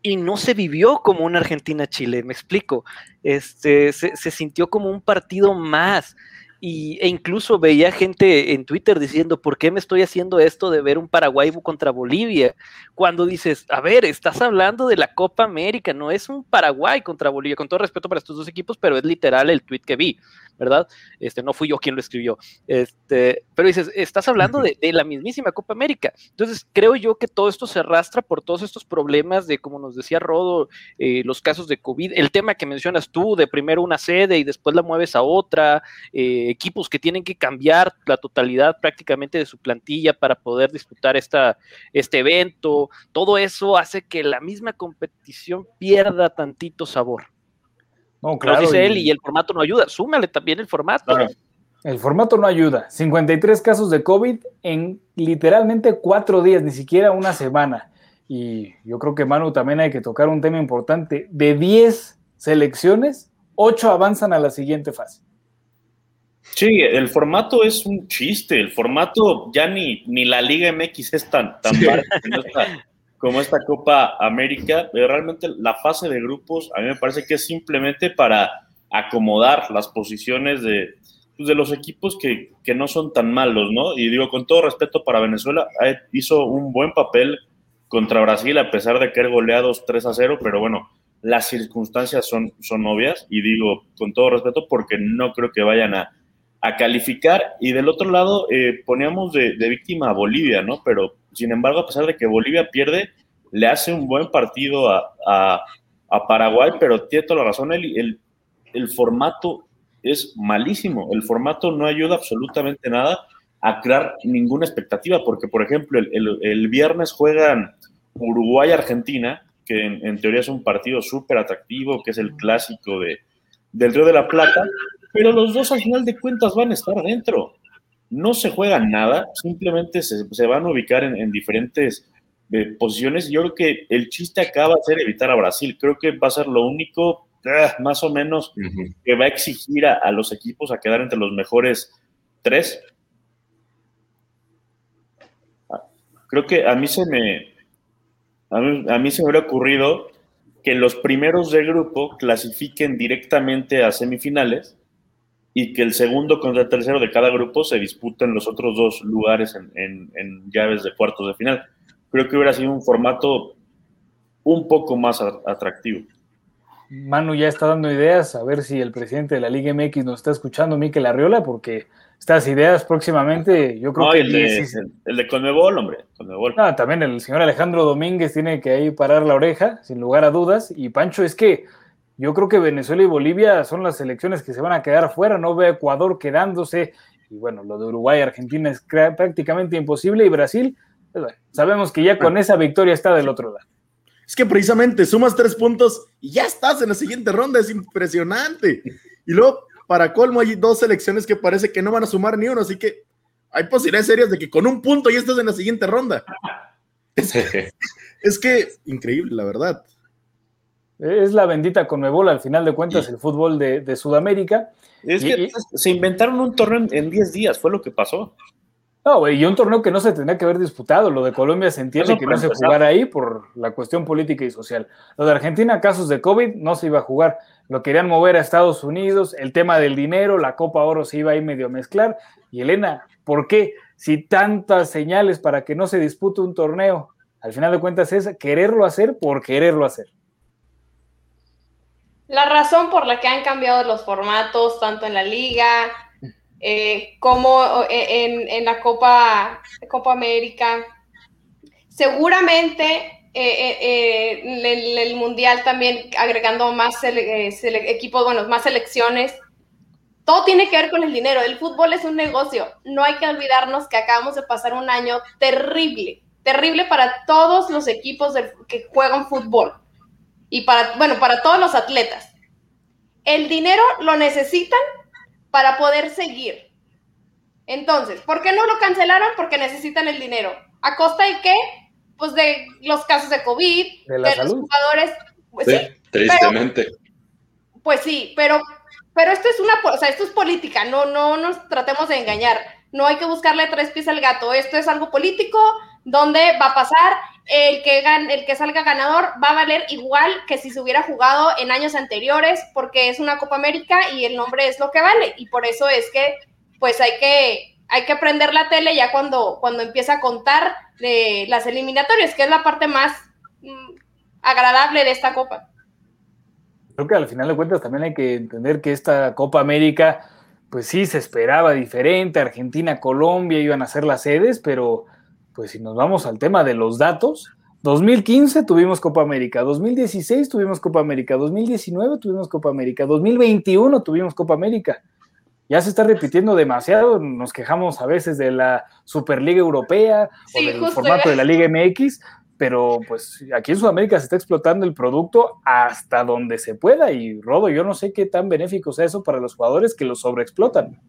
y no se vivió como una Argentina-Chile, me explico. Este, se, se sintió como un partido más. Y, e incluso veía gente en Twitter diciendo, ¿por qué me estoy haciendo esto de ver un Paraguay contra Bolivia? Cuando dices, a ver, estás hablando de la Copa América, no es un Paraguay contra Bolivia, con todo respeto para estos dos equipos, pero es literal el tweet que vi. ¿Verdad? Este, no fui yo quien lo escribió. Este, pero dices, estás hablando de, la mismísima Copa América. Entonces, creo yo que todo esto se arrastra por todos estos problemas de, como nos decía Rodo, eh, los casos de COVID, el tema que mencionas tú, de primero una sede y después la mueves a otra, eh, equipos que tienen que cambiar la totalidad prácticamente de su plantilla para poder disputar esta, este evento, todo eso hace que la misma competición pierda tantito sabor. No, claro. dice él, y el formato no ayuda. Súmale también el formato. El formato no ayuda. 53 casos de COVID en literalmente cuatro días, ni siquiera una semana. Y yo creo que Manu también hay que tocar un tema importante. De 10 selecciones, 8 avanzan a la siguiente fase. Sí, el formato es un chiste. El formato ya ni, ni la Liga MX es tan, tan como esta Copa América. Realmente la fase de grupos a mí me parece que es simplemente para acomodar las posiciones de, pues, de los equipos que, que, no son tan malos, ¿no? Y digo, con todo respeto para Venezuela, hizo un buen papel contra Brasil a pesar de era goleados 3 a 0, pero bueno, las circunstancias son, son obvias y digo con todo respeto porque no creo que vayan a, a calificar. Y del otro lado eh, poníamos de, víctima a Bolivia, ¿no? Pero sin embargo, a pesar de que Bolivia pierde, le hace un buen partido a, Paraguay, pero tiene toda la razón, el, el, formato es malísimo. El formato no ayuda absolutamente nada a crear ninguna expectativa, porque, por ejemplo, el, viernes juegan Uruguay-Argentina, que en, teoría es un partido súper atractivo, que es el clásico de, del Río de la Plata, pero los dos al final de cuentas van a estar adentro no se juega nada, simplemente se, van a ubicar en, diferentes eh, posiciones. Yo creo que el chiste acá va a ser evitar a Brasil. Creo que va a ser lo único, ah, más o menos, que va a exigir a, los equipos a quedar entre los mejores tres. Creo que a mí se me, a mí, a mí se me hubiera ocurrido que los primeros de grupo clasifiquen directamente a semifinales y que el segundo contra el tercero de cada grupo se disputen los otros dos lugares en, llaves de cuartos de final. Creo que hubiera sido un formato un poco más atractivo. Manu ya está dando ideas, a ver si el presidente de la Liga MX nos está escuchando, Miquel Arriola, porque estas ideas próximamente, yo creo que... El de, el, de Conmebol, hombre, Conmebol. Ah, también el señor Alejandro Domínguez tiene que ahí parar la oreja, sin lugar a dudas, y Pancho, es que yo creo que Venezuela y Bolivia son las selecciones que se van a quedar afuera, no veo Ecuador quedándose, y bueno, lo de Uruguay y Argentina es prácticamente imposible, y Brasil, pues sabemos que ya con esa victoria está del otro lado. Es que precisamente sumas tres puntos y ya estás en la siguiente ronda, es impresionante. Y luego, para colmo, hay dos selecciones que parece que no van a sumar ni uno, así que hay posibilidades serias de que con un punto ya estás en la siguiente ronda. es <laughs> que, increíble, la verdad. Es la bendita Conmebol, al final de cuentas, el fútbol de, Sudamérica. Es que se inventaron un torneo en 10 días, fue lo que pasó. No, y un torneo que no se tendría que haber disputado. Lo de Colombia se entiende que no se jugara ahí por la cuestión política y social. Lo de Argentina, casos de COVID, no se iba a jugar. Lo querían mover a Estados Unidos, el tema del dinero, la Copa Oro se iba ahí medio a mezclar. Y Elena, ¿por qué? Si tantas señales para que no se dispute un torneo, al final de cuentas es quererlo hacer por quererlo hacer. La razón por la que han cambiado los formatos, tanto en la liga eh, como eh, en, la Copa, Copa América, seguramente eh, el, Mundial también agregando más equipos, bueno, más selecciones, todo tiene que ver con el dinero. El fútbol es un negocio. No hay que olvidarnos que acabamos de pasar un año terrible, terrible para todos los equipos que juegan fútbol y para, bueno, para todos los atletas. El dinero lo necesitan para poder seguir. Entonces, ¿por qué no lo cancelaron? Porque necesitan el dinero. ¿A costa de qué? Pues de los casos de COVID, de, los jugadores. Pues sí, tristemente. pues sí, pero, pero esto es una, o sea, esto es política, no, no nos tratemos de engañar. No hay que buscarle tres pies al gato. Esto es algo político, donde va a pasar el que, el que salga ganador va a valer igual que si se hubiera jugado en años anteriores, porque es una Copa América y el nombre es lo que vale. Y por eso es que, pues hay que, hay que prender la tele ya cuando, cuando empieza a contar de las eliminatorias, que es la parte más mm, agradable de esta Copa. Creo que al final de cuentas también hay que entender que esta Copa América pues sí, se esperaba diferente, Argentina, Colombia iban a ser las sedes, pero pues si nos vamos al tema de los datos, 2015 tuvimos Copa América, 2016 tuvimos Copa América, 2019 tuvimos Copa América, 2021 tuvimos Copa América. Ya se está repitiendo demasiado, nos quejamos a veces de la Superliga Europea o del formato de la Liga MX, pero pues aquí en Sudamérica se está explotando el producto hasta donde se pueda y Rodo, yo no sé qué tan benéfico sea eso para los jugadores que lo sobreexplotan.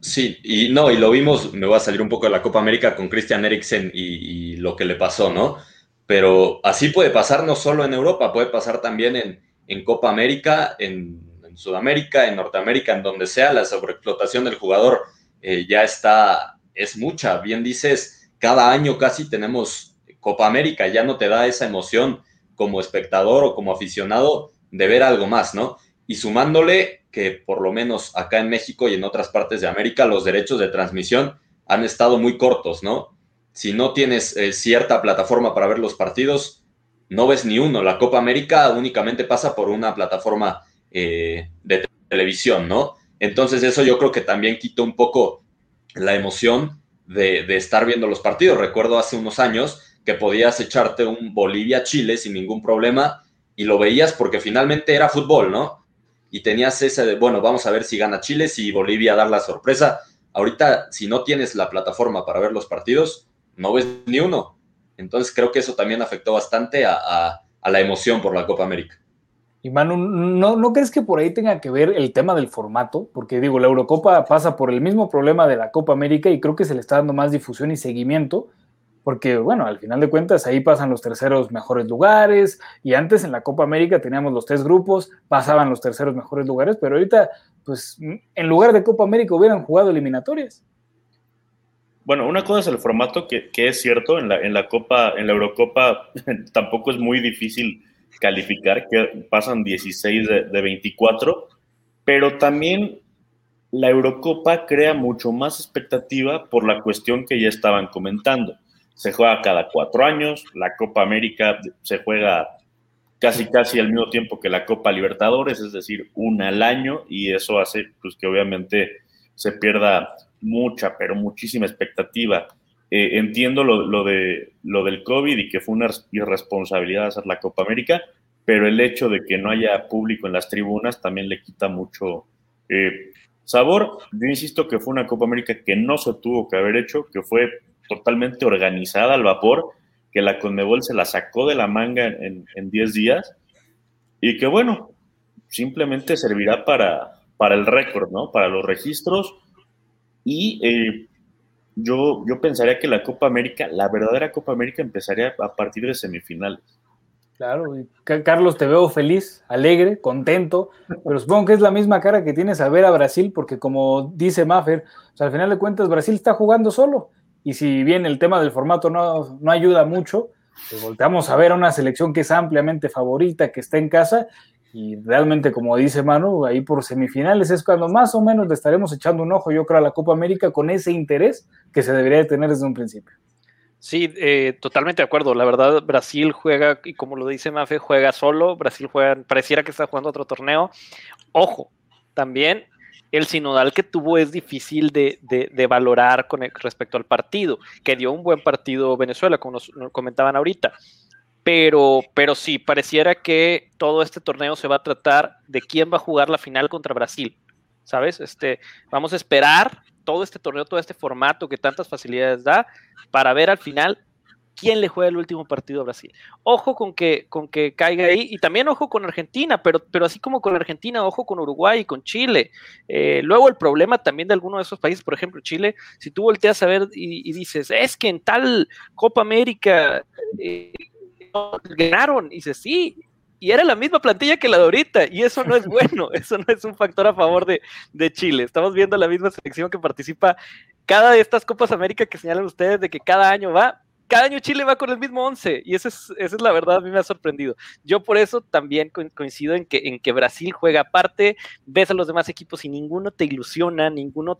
Sí, y no, y lo vimos, me voy a salir un poco de la Copa América con Christian Eriksen y, lo que le pasó, ¿no? Pero así puede pasar no solo en Europa, puede pasar también en, Copa América, en, Sudamérica, en Norteamérica, en donde sea, la sobreexplotación del jugador eh, ya está, es mucha. Bien dices, cada año casi tenemos Copa América, ya no te da esa emoción como espectador o como aficionado de ver algo más, ¿no? Y sumándole que por lo menos acá en México y en otras partes de América los derechos de transmisión han estado muy cortos, ¿no? Si no tienes eh, cierta plataforma para ver los partidos, no ves ni uno. La Copa América únicamente pasa por una plataforma eh, de televisión, ¿no? Entonces eso yo creo que también quita un poco la emoción de, de estar viendo los partidos. Recuerdo hace unos años que podías echarte un Bolivia-Chile sin ningún problema y lo veías porque finalmente era fútbol, ¿no? Y tenías ese de, bueno, vamos a ver si gana Chile, si Bolivia da la sorpresa. Ahorita, si no tienes la plataforma para ver los partidos, no ves ni uno. Entonces creo que eso también afectó bastante a, la emoción por la Copa América. Y Manu, ¿no, ¿no crees que por ahí tenga que ver el tema del formato? Porque digo, la Eurocopa pasa por el mismo problema de la Copa América y creo que se le está dando más difusión y seguimiento porque bueno, al final de cuentas ahí pasan los terceros mejores lugares y antes en la Copa América teníamos los tres grupos, pasaban los terceros mejores lugares, pero ahorita pues en lugar de Copa América hubieran jugado eliminatorias. Bueno, una cosa es el formato que, es cierto, en la, en la Copa, en la Eurocopa <laughs> tampoco es muy difícil calificar, que pasan 16 de, de 24, pero también la Eurocopa crea mucho más expectativa por la cuestión que ya estaban comentando se juega cada cuatro años, la Copa América se juega casi casi al mismo tiempo que la Copa Libertadores, es decir, una al año, y eso hace pues, que obviamente se pierda mucha, pero muchísima expectativa. Eh, entiendo lo, de, lo del COVID y que fue una irresponsabilidad hacer la Copa América, pero el hecho de que no haya público en las tribunas también le quita mucho eh, sabor. Yo insisto que fue una Copa América que no se tuvo que haber hecho, que fue totalmente organizada al vapor, que la Conmebol se la sacó de la manga en 10 días y que bueno, simplemente servirá para, para el récord, ¿no? Para los registros y eh, yo, yo pensaría que la Copa América, la verdadera Copa América empezaría a partir de semifinales. Claro, Carlos, te veo feliz, alegre, contento, pero supongo que es la misma cara que tienes al ver a Brasil, porque como dice Maffer, al final de cuentas Brasil está jugando solo y si bien el tema del formato no, ayuda mucho, pues volteamos a ver a una selección que es ampliamente favorita, que está en casa, y realmente, como dice Manu, ahí por semifinales es cuando más o menos le estaremos echando un ojo, yo creo, a la Copa América con ese interés que se debería de tener desde un principio. Sí, eh, totalmente de acuerdo. La verdad, Brasil juega, y como lo dice Mafe, juega solo. Brasil juega, pareciera que está jugando otro torneo. Ojo, también el sinodal que tuvo es difícil de, valorar con respecto al partido, que dio un buen partido Venezuela, como nos, comentaban ahorita. Pero, pero sí, pareciera que todo este torneo se va a tratar de quién va a jugar la final contra Brasil. ¿Sabes? Este, vamos a esperar todo este torneo, todo este formato que tantas facilidades da, para ver al final quién le juega el último partido a Brasil. Ojo con que, con que caiga ahí y también ojo con Argentina, pero, pero así como con Argentina, ojo con Uruguay y con Chile. Eh, luego el problema también de alguno de esos países, por ejemplo Chile, si tú volteas a ver y, dices, es que en tal Copa América eh, ganaron, y dices, sí, y era la misma plantilla que la de ahorita, y eso no es <laughs> bueno, eso no es un factor a favor de, de, Chile. Estamos viendo la misma selección que participa cada de estas Copas América que señalan ustedes de que cada año va, cada año Chile va con el mismo 11 y esa es, es la verdad, a mí me ha sorprendido. Yo por eso también coincido en que, en que Brasil juega aparte, ves a los demás equipos y ninguno te ilusiona, ninguno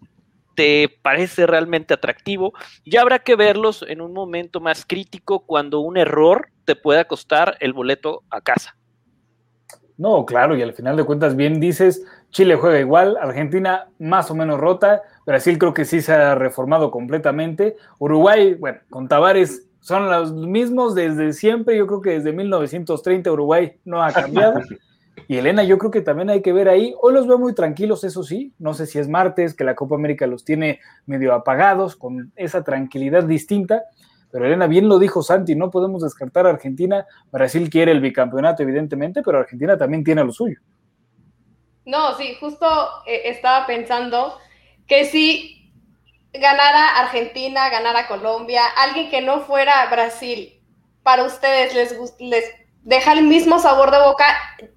te parece realmente atractivo. Ya habrá que verlos en un momento más crítico cuando un error te pueda costar el boleto a casa. No, claro, y al final de cuentas bien dices, Chile juega igual, Argentina más o menos rota, Brasil creo que sí se ha reformado completamente, Uruguay, bueno, con Tavares son los mismos desde siempre, yo creo que desde 1930 Uruguay no ha cambiado. <laughs> Y Elena, yo creo que también hay que ver ahí, hoy los veo muy tranquilos, eso sí, no sé si es martes, que la Copa América los tiene medio apagados, con esa tranquilidad distinta, pero Elena, bien lo dijo Santi, no podemos descartar a Argentina. Brasil quiere el bicampeonato, evidentemente, pero Argentina también tiene lo suyo. No, sí, justo eh, estaba pensando que si ganara Argentina, ganara Colombia, alguien que no fuera Brasil, para ustedes les, les deja el mismo sabor de boca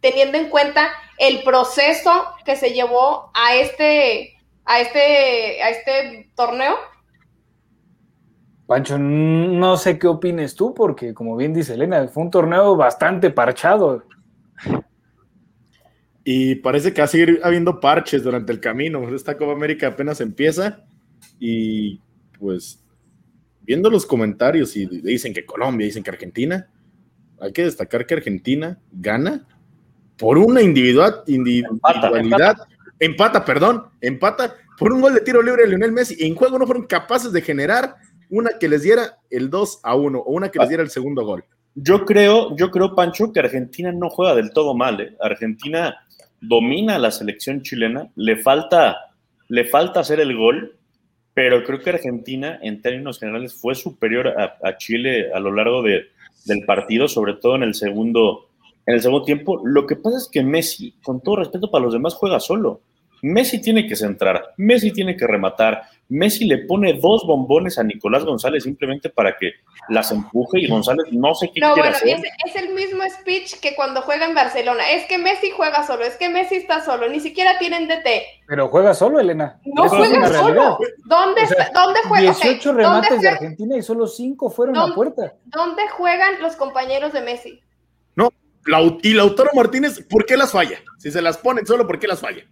teniendo en cuenta el proceso que se llevó a este, a este, a este torneo. Pancho, no sé qué opines tú, porque como bien dice Elena, fue un torneo bastante parchado. Y parece que va a seguir habiendo parches durante el camino. Esta Copa América apenas empieza y pues viendo los comentarios y dicen que Colombia, dicen que Argentina, hay que destacar que Argentina gana por una individual, individualidad, empata, perdón, empata por un gol de tiro libre de Lionel Messi. En juego no fueron capaces de generar una que les diera el 2 a 1 o una que les diera el segundo gol. Yo creo, yo creo, Pancho, que Argentina no juega del todo mal. ¿eh? Argentina domina la selección chilena, le falta, le falta hacer el gol, pero creo que Argentina, en términos generales, fue superior a, Chile a lo largo de, del partido, sobre todo en el segundo, en el segundo tiempo. Lo que pasa es que Messi, con todo respeto para los demás, juega solo. Messi tiene que centrar, Messi tiene que rematar, Messi le pone dos bombones a Nicolás González simplemente para que las empuje y González no sé qué no, quiere bueno, hacer. Es, es, el mismo speech que cuando juega en Barcelona. Es que Messi juega solo, es que Messi está solo, ni siquiera tienen DT. Pero juega solo, Elena. No juega solo. ¿Dónde, ¿Dónde juega? 18 remates de Argentina y solo 5 fueron a puerta. ¿Dónde juegan los compañeros de Messi? No, y Lautaro Martínez, ¿por qué las falla? Si se las ponen solo, ¿por qué las falla?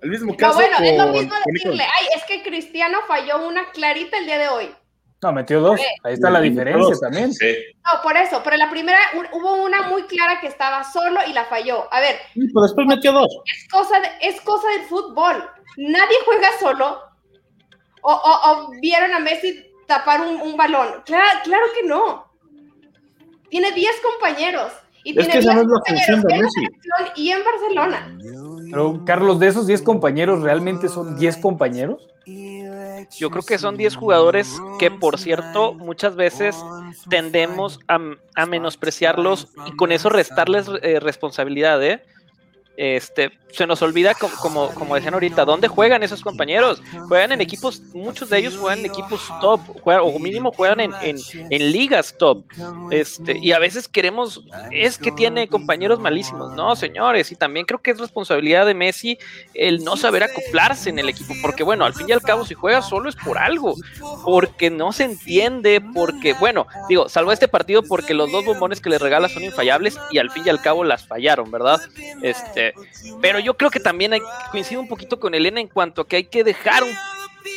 El mismo caso. No, bueno, es lo mismo decirle, ay, es que Cristiano falló una clarita el día de hoy. No, metió dos. Ahí está la diferencia también. No, por eso, pero la primera hubo una muy clara que estaba solo y la falló. A ver. pero después metió dos. Es cosa, de, es cosa del fútbol. Nadie juega solo. O, o, vieron a Messi tapar un, un balón. Claro, claro que no. Tiene 10 compañeros. Y es que esa no es la función de Messi. Y en Barcelona. Pero, Carlos, ¿de esos 10 compañeros realmente son 10 compañeros? Yo creo que son 10 jugadores que, por cierto, muchas veces tendemos a, a menospreciarlos y con eso restarles eh, responsabilidad, ¿eh? Este, se nos olvida, como, como, decían ahorita, ¿dónde juegan esos compañeros? Juegan en equipos, muchos de ellos juegan en equipos top, o mínimo juegan en, en, ligas top. Este, y a veces queremos, es que tiene compañeros malísimos. No, señores, y también creo que es responsabilidad de Messi el no saber acoplarse en el equipo, porque bueno, al fin y al cabo, si juega solo es por algo, porque no se entiende, porque, bueno, digo, salvo este partido porque los dos bombones que le regala son infallables y al fin y al cabo las fallaron, ¿verdad? Este, pero yo creo que también hay, coincido un poquito con Elena en cuanto a que hay que dejar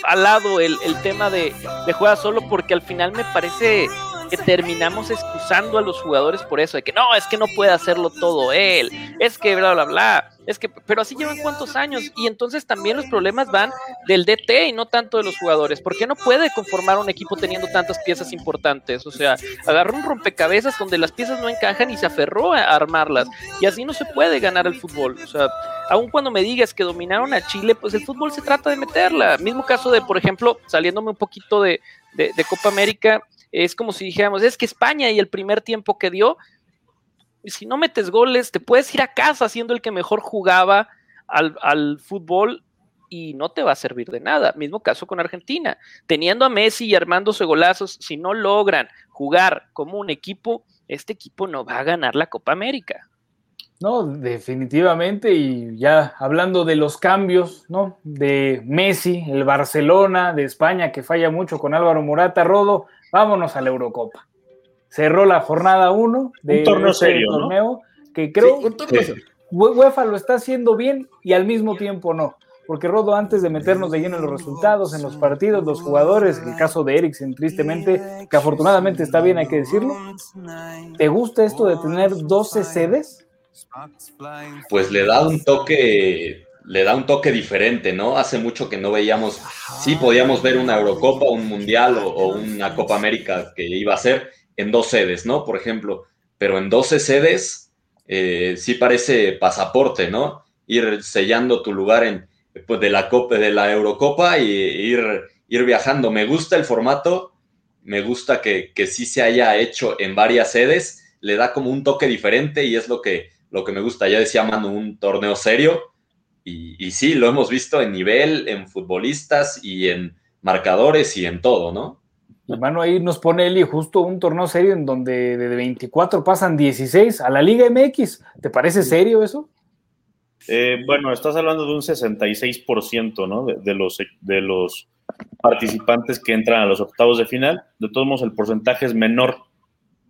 al lado el, tema de, de jugar solo, porque al final me parece que terminamos excusando a los jugadores por eso, de que no, es que no puede hacerlo todo él, es que bla, bla, bla, es que, pero así llevan cuántos años, y entonces también los problemas van del DT y no tanto de los jugadores, porque no puede conformar un equipo teniendo tantas piezas importantes, o sea, agarró un rompecabezas donde las piezas no encajan y se aferró a armarlas, y así no se puede ganar el fútbol, o sea, aun cuando me digas que dominaron a Chile, pues el fútbol se trata de meterla, mismo caso de, por ejemplo, saliéndome un poquito de, de Copa América, es como si dijéramos, es que España y el primer tiempo que dio, si no metes goles, te puedes ir a casa siendo el que mejor jugaba al, fútbol y no te va a servir de nada. Mismo caso con Argentina. Teniendo a Messi y armándose golazos, si no logran jugar como un equipo, este equipo no va a ganar la Copa América. No, definitivamente, y ya hablando de los cambios, ¿no? De Messi, el Barcelona, de España, que falla mucho con Álvaro Morata, Rodo, vámonos a la Eurocopa. Cerró la jornada 1 de un torneo este serio, torneo que creo que UEFA lo está haciendo bien y al mismo tiempo no. Porque Rodo, antes de meternos de lleno en los resultados, en los partidos, los jugadores, el caso de Eriksen, tristemente, que afortunadamente está bien, hay que decirlo. ¿Te gusta esto de tener 12 sedes? pues le da un toque, le da un toque diferente, ¿no? Hace mucho que no veíamos, sí podíamos ver una Eurocopa, un Mundial o, una Copa América que iba a ser en dos sedes, ¿no? Por ejemplo, pero en 12 sedes eh, sí parece pasaporte, ¿no? Ir sellando tu lugar en, pues, de la Copa, de la Eurocopa y ir, ir viajando. Me gusta el formato, me gusta que, que sí se haya hecho en varias sedes, le da como un toque diferente y es lo que, lo que me gusta. Ya decía Manu, un torneo serio. Y, y, sí, lo hemos visto en nivel, en futbolistas y en marcadores y en todo, ¿no? Hermano, ahí nos pone Eli justo un torneo serio en donde de 24 pasan 16 a la Liga MX. ¿Te parece serio eso? Eh, bueno, estás hablando de un 66%, ¿no? De, los, de los participantes que entran a los octavos de final. De todos modos, el porcentaje es menor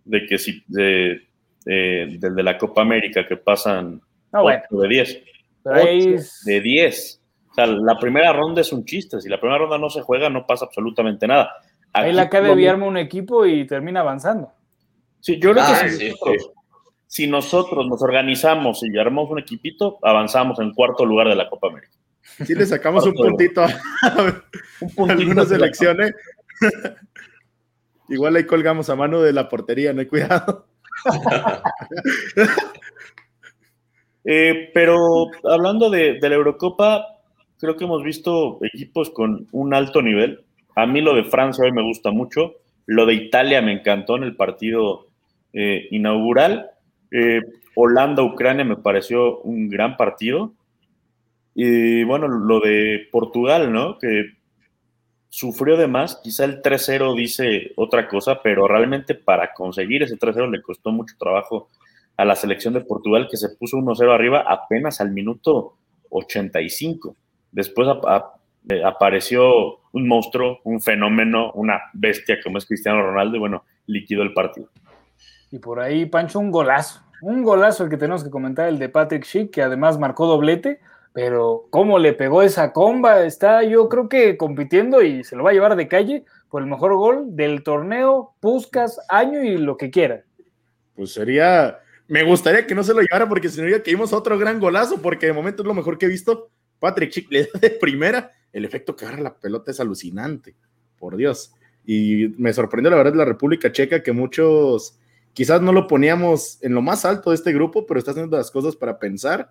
de que si de, del de la Copa América, que pasan ah, de 10. De 10. O sea, la primera ronda es un chiste. Si la primera ronda no se juega, no pasa absolutamente nada. Ahí la KDB arma un equipo y termina avanzando. Sí, yo creo que ah, sí, si nosotros nos organizamos y armamos un equipito, avanzamos en cuarto lugar de la Copa América. Si le sacamos un puntito, a, algunas selecciones. <laughs> Igual ahí colgamos a mano de la portería, no hay cuidado. <laughs> Eh, pero hablando de, la Eurocopa, creo que hemos visto equipos con un alto nivel. A mí lo de Francia hoy me gusta mucho. Lo de Italia me encantó en el partido eh, inaugural. Eh, Holanda-Ucrania me pareció un gran partido. Y bueno, lo de Portugal, ¿no? Que sufrió de más. Quizá el 3-0 dice otra cosa, pero realmente para conseguir ese 3-0 le costó mucho trabajo a la selección de Portugal, que se puso 1-0 arriba apenas al minuto 85. Después eh, apareció un monstruo, un fenómeno, una bestia como es Cristiano Ronaldo, y bueno, liquidó el partido. Y por ahí, Pancho, un golazo. Un golazo el que tenemos que comentar, el de Patrick Schick, que además marcó doblete, pero cómo le pegó esa comba, está yo creo que compitiendo y se lo va a llevar de calle por el mejor gol del torneo, Puscas, año y lo que quiera. Pues sería, me gustaría que no se lo llevara porque sería que vimos otro gran golazo, porque de momento es lo mejor que he visto. Patrick Schick le da de primera, el efecto que agarra la pelota es alucinante, por Dios. Y me sorprendió la verdad la República Checa que muchos Quizás no lo poníamos en lo más alto de este grupo, pero está haciendo las cosas para pensar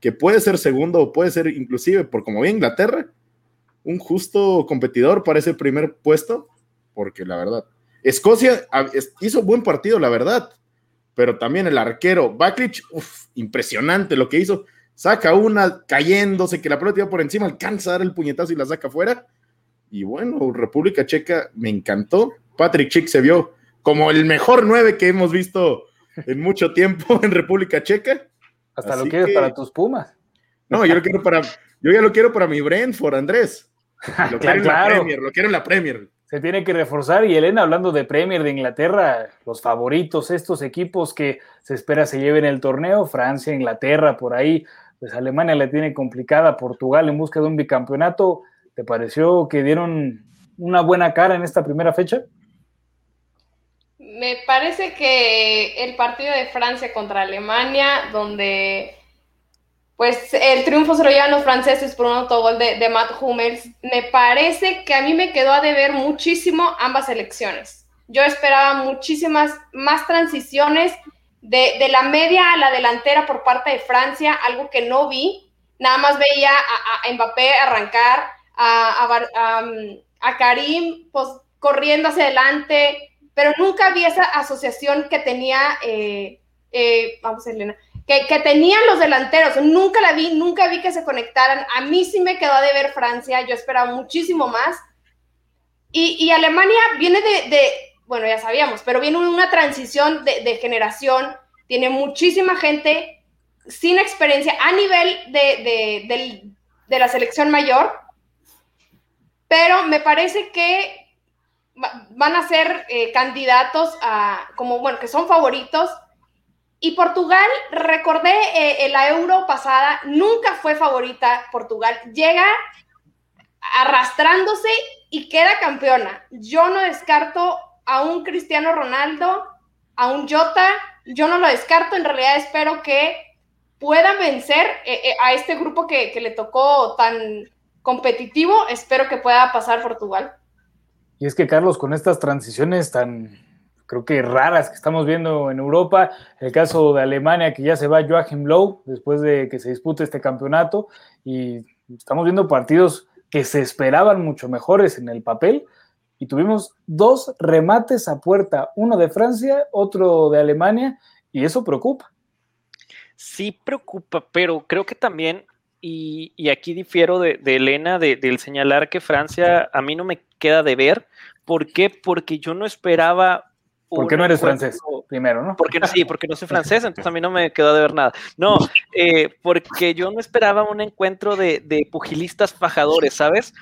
que puede ser segundo o puede ser inclusive, por como ve Inglaterra, un justo competidor para ese primer puesto, porque la verdad, Escocia hizo buen partido, la verdad, pero también el arquero Backlich, impresionante lo que hizo, saca una cayéndose, que la pelota iba por encima, alcanza a dar el puñetazo y la saca afuera. Y bueno, República Checa me encantó. Patrick Chick se vio como el mejor 9 que hemos visto en mucho tiempo en República Checa. Hasta lo quieres para tus Pumas. No, yo lo quiero para, yo ya lo quiero para mi Brentford, Andrés. <laughs> Lo quiero en la Premier, lo quiero en la Premier. Se tiene que reforzar y Elena, hablando de Premier de Inglaterra, los favoritos, estos equipos que se espera se lleven el torneo, Francia, Inglaterra, por ahí, pues Alemania la tiene complicada, Portugal en busca de un bicampeonato. ¿Te pareció que dieron una buena cara en esta primera fecha? me parece que el partido de Francia contra Alemania, donde pues el triunfo se lo llevan los franceses por un autogol de, de Matt Hummels, me parece que a mí me quedó a deber muchísimo ambas elecciones. Yo esperaba muchísimas más transiciones de, de, la media a la delantera por parte de Francia, algo que no vi. Nada más veía a, Mbappé arrancar, a, a, a Karim pues, corriendo hacia adelante, pero nunca vi esa asociación que tenía, eh, eh, vamos Elena, que, tenían los delanteros, nunca la vi, nunca vi que se conectaran. A mí sí me quedó de ver Francia, yo esperaba muchísimo más. Y, y Alemania viene de, bueno, ya sabíamos, pero viene una transición de, de, generación, tiene muchísima gente sin experiencia a nivel de, de la selección mayor, pero me parece que van a ser eh, candidatos a, como, bueno, que son favoritos. Y Portugal, recordé eh, la euro pasada, nunca fue favorita Portugal. Llega arrastrándose y queda campeona. Yo no descarto a un Cristiano Ronaldo, a un Jota, yo no lo descarto. En realidad espero que puedan vencer eh, eh, a este grupo que, que le tocó tan competitivo. Espero que pueda pasar Portugal. Y es que, Carlos, con estas transiciones tan, creo que raras que estamos viendo en Europa, el caso de Alemania, que ya se va Joachim Low después de que se dispute este campeonato, y estamos viendo partidos que se esperaban mucho mejores en el papel, y tuvimos dos remates a puerta, uno de Francia, otro de Alemania, y eso preocupa. Sí preocupa, pero creo que también, y, aquí difiero de, Elena, de, del señalar que Francia a mí no me queda de ver. ¿Por qué? Porque yo no esperaba porque no eres francés, primero, ¿no? Porque, sí, porque no soy <laughs> francés, entonces a mí no me quedó de ver nada. No, eh, porque yo no esperaba un encuentro de, de, pugilistas fajadores, ¿sabes?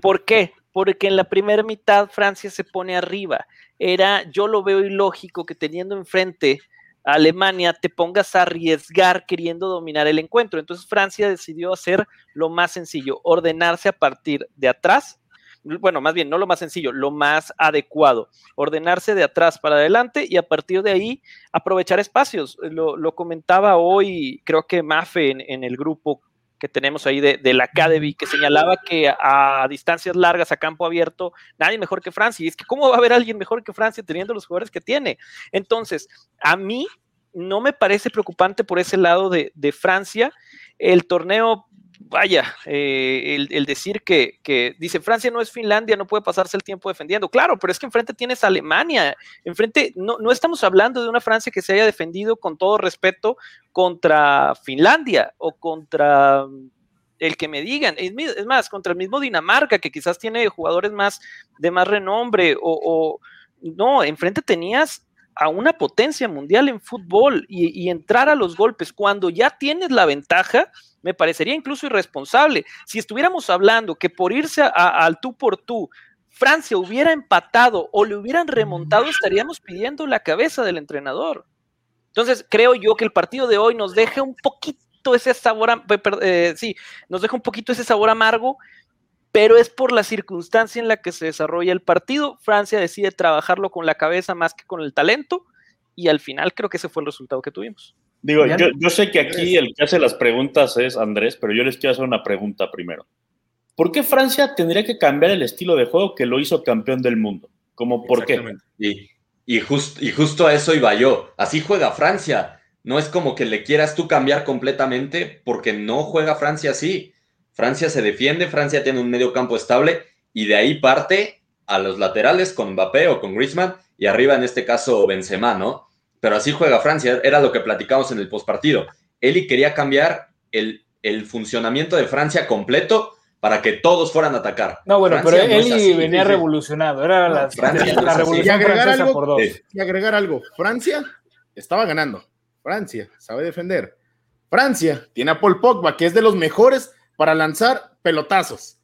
¿Por qué? Porque en la primera mitad Francia se pone arriba. Era, yo lo veo ilógico que teniendo enfrente a Alemania te pongas a arriesgar queriendo dominar el encuentro. Entonces Francia decidió hacer lo más sencillo, ordenarse a partir de atrás bueno, más bien, no lo más sencillo, lo más adecuado, ordenarse de atrás para adelante y a partir de ahí aprovechar espacios. Lo, comentaba hoy, creo que Mafe en, el grupo que tenemos ahí de, de, la Academy, que señalaba que a, distancias largas, a campo abierto, nadie mejor que Francia. Y es que, ¿cómo va a haber alguien mejor que Francia teniendo los jugadores que tiene? Entonces, a mí no me parece preocupante por ese lado de, de Francia. El torneo vaya, eh, el, decir que, dice Francia no es Finlandia, no puede pasarse el tiempo defendiendo. Claro, pero es que enfrente tienes Alemania. Enfrente, no, no estamos hablando de una Francia que se haya defendido con todo respeto contra Finlandia o contra el que me digan. Es, más, contra el mismo Dinamarca, que quizás tiene jugadores más de más renombre, o, o no, enfrente tenías a una potencia mundial en fútbol y, entrar a los golpes cuando ya tienes la ventaja, me parecería incluso irresponsable. Si estuviéramos hablando que por irse al tú por tú, Francia hubiera empatado o le hubieran remontado, estaríamos pidiendo la cabeza del entrenador. Entonces, creo yo que el partido de hoy nos deja un poquito ese sabor, eh, sí, nos deja un poquito ese sabor amargo pero es por la circunstancia en la que se desarrolla el partido. Francia decide trabajarlo con la cabeza más que con el talento y al final creo que ese fue el resultado que tuvimos. Digo, yo, sé que aquí el que hace las preguntas es Andrés, pero yo les quiero hacer una pregunta primero. ¿Por qué Francia tendría que cambiar el estilo de juego que lo hizo campeón del mundo? ¿Cómo por qué? Y, y, y justo a eso iba yo. Así juega Francia. No es como que le quieras tú cambiar completamente porque no juega Francia así. Francia se defiende, Francia tiene un medio campo estable y de ahí parte a los laterales con Mbappé o con Griezmann y arriba en este caso Benzema, ¿no? Pero así juega Francia, era lo que platicamos en el postpartido. Eli quería cambiar el, el funcionamiento de Francia completo para que todos fueran a atacar. No, bueno, pero Eli venía revolucionado, era la, revolución francesa por dos. Y agregar algo, Francia estaba ganando, Francia sabe defender, Francia tiene a Paul Pogba, que es de los mejores para lanzar pelotazos.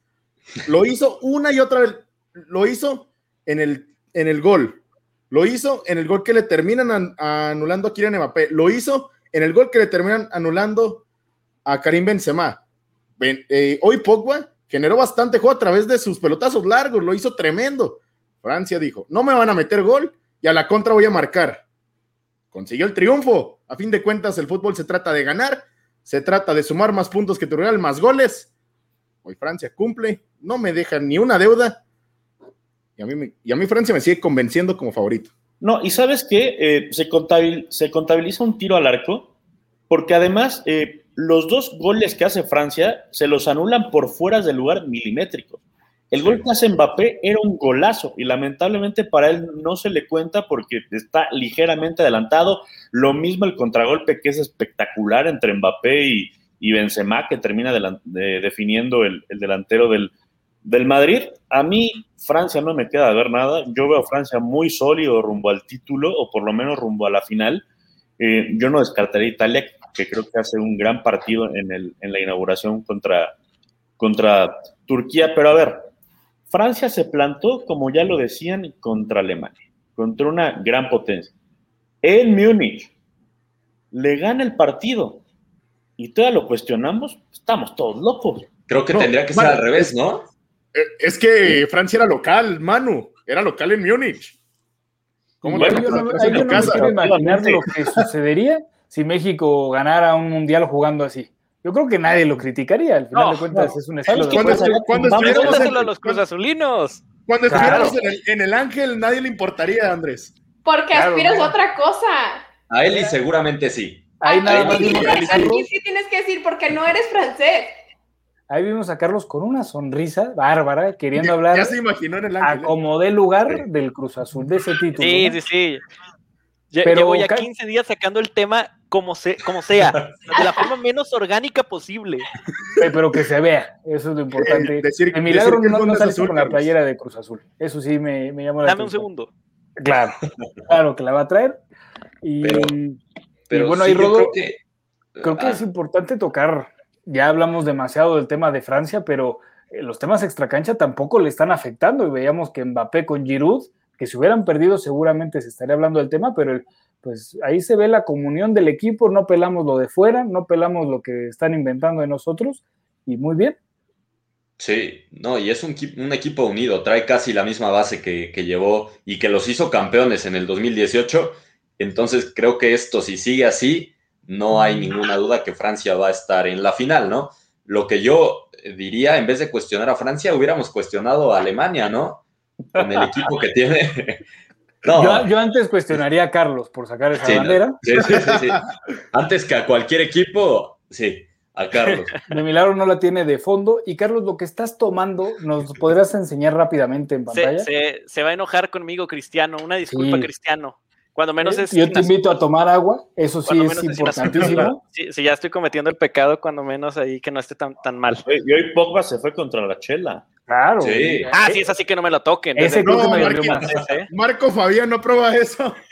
Lo hizo una y otra vez. Lo hizo en el, en el gol. Lo hizo en el gol que le terminan anulando a Kylian Mbappé. Lo hizo en el gol que le terminan anulando a Karim Benzema. Eh, hoy Pogba generó bastante juego a través de sus pelotazos largos. Lo hizo tremendo. Francia dijo, no me van a meter gol y a la contra voy a marcar. Consiguió el triunfo. A fin de cuentas, el fútbol se trata de ganar se trata de sumar más puntos que tu más goles. Hoy Francia cumple, no me deja ni una deuda. Y a mí, y a mí Francia me sigue convenciendo como favorito. No, y sabes que eh, se, se, contabiliza un tiro al arco, porque además eh, los dos goles que hace Francia se los anulan por fuera del lugar milimétrico. El gol que hace Mbappé era un golazo y lamentablemente para él no se le cuenta porque está ligeramente adelantado. Lo mismo el contragolpe que es espectacular entre Mbappé y, y Benzema que termina definiendo el, delantero del, del, Madrid. A mí Francia no me queda de ver nada. Yo veo a Francia muy sólido rumbo al título o por lo menos rumbo a la final. Eh, yo no descartaría Italia que creo que hace un gran partido en, el, en la inauguración contra, contra Turquía. Pero a ver, Francia se plantó, como ya lo decían, contra Alemania, contra una gran potencia. En Múnich le gana el partido y todavía lo cuestionamos, estamos todos locos. Creo que tendría que ser al revés, ¿no? Eh, es que Francia era local, Manu, era local en Múnich. ¿Cómo bueno, yo no, me quiero imaginar lo que sucedería si México ganara un mundial jugando así. Yo creo que nadie lo criticaría, al final No, de cuentas no. es un estilo de Cuando, estuviéramos, en, los Cruz Azulinos. cuando estuviéramos Claro. en, el, en el Ángel, nadie le importaría, Andrés. Porque Claro, aspiras no. a otra cosa. A Eli seguramente sí. Ahí nada más sí vimos a tienes- Carlos, aquí sí tienes que decir porque no eres francés. ahí vimos a Carlos con una sonrisa bárbara, queriendo Ya, hablar ya se imaginó en el Ángel. a ¿eh? lugar del Cruz Azul, de ese título. Sí, ¿no? sí, sí. Pero Llevo ya ca- 15 días sacando el tema como, se, como sea, <laughs> de la forma menos orgánica posible. Pero que se vea, eso es lo importante. Eh, decir- el milagro decir que el no, azul, con la Carlos. playera de Cruz Azul. Eso sí me, me llamó la Dame un atención. segundo. Claro, claro que la va a traer. Y, Pero- y bueno, sí, ahí Rodo, creo que, creo que Ah, es importante tocar. Ya hablamos demasiado del tema de Francia, pero eh, los temas extracancha tampoco le están afectando. Y veíamos que Mbappé con Giroud, que si hubieran perdido seguramente se estaría hablando del tema, pero el- pues ahí se ve la comunión del equipo, no pelamos lo de fuera, no pelamos lo que están inventando de nosotros, y muy bien. Sí, no, y es un, equi- un equipo unido, trae casi la misma base que, que llevó y que los hizo campeones en el 2018. Entonces creo que esto, si sigue así, no hay ninguna duda que Francia va a estar en la final, ¿no? Lo que yo diría, en vez de cuestionar a Francia, hubiéramos cuestionado a Alemania, ¿no? Con el equipo que tiene. No, Yo, yo antes cuestionaría a Carlos por sacar esa Sí, no. bandera. sí, sí, sí, sí. Antes que a cualquier equipo, sí, a Carlos. De milagro no la tiene de fondo. Y Carlos, lo que estás tomando, ¿nos podrás enseñar rápidamente en Se, pantalla? se- se va a enojar conmigo, Cristiano. Una disculpa, Sí. Cristiano. Cuando menos Eh, es. Yo te invito a tomar agua, eso sí es importantísimo. Si, si ya estoy cometiendo el pecado, cuando menos ahí que no esté tan, tan mal. Y hoy Pogba se fue contra la chela. Claro. Sí. Ah, sí, es así que no me lo toquen. Ese creo que No, me Marquín. más. Ese. Marco Fabián no prueba eso. <laughs>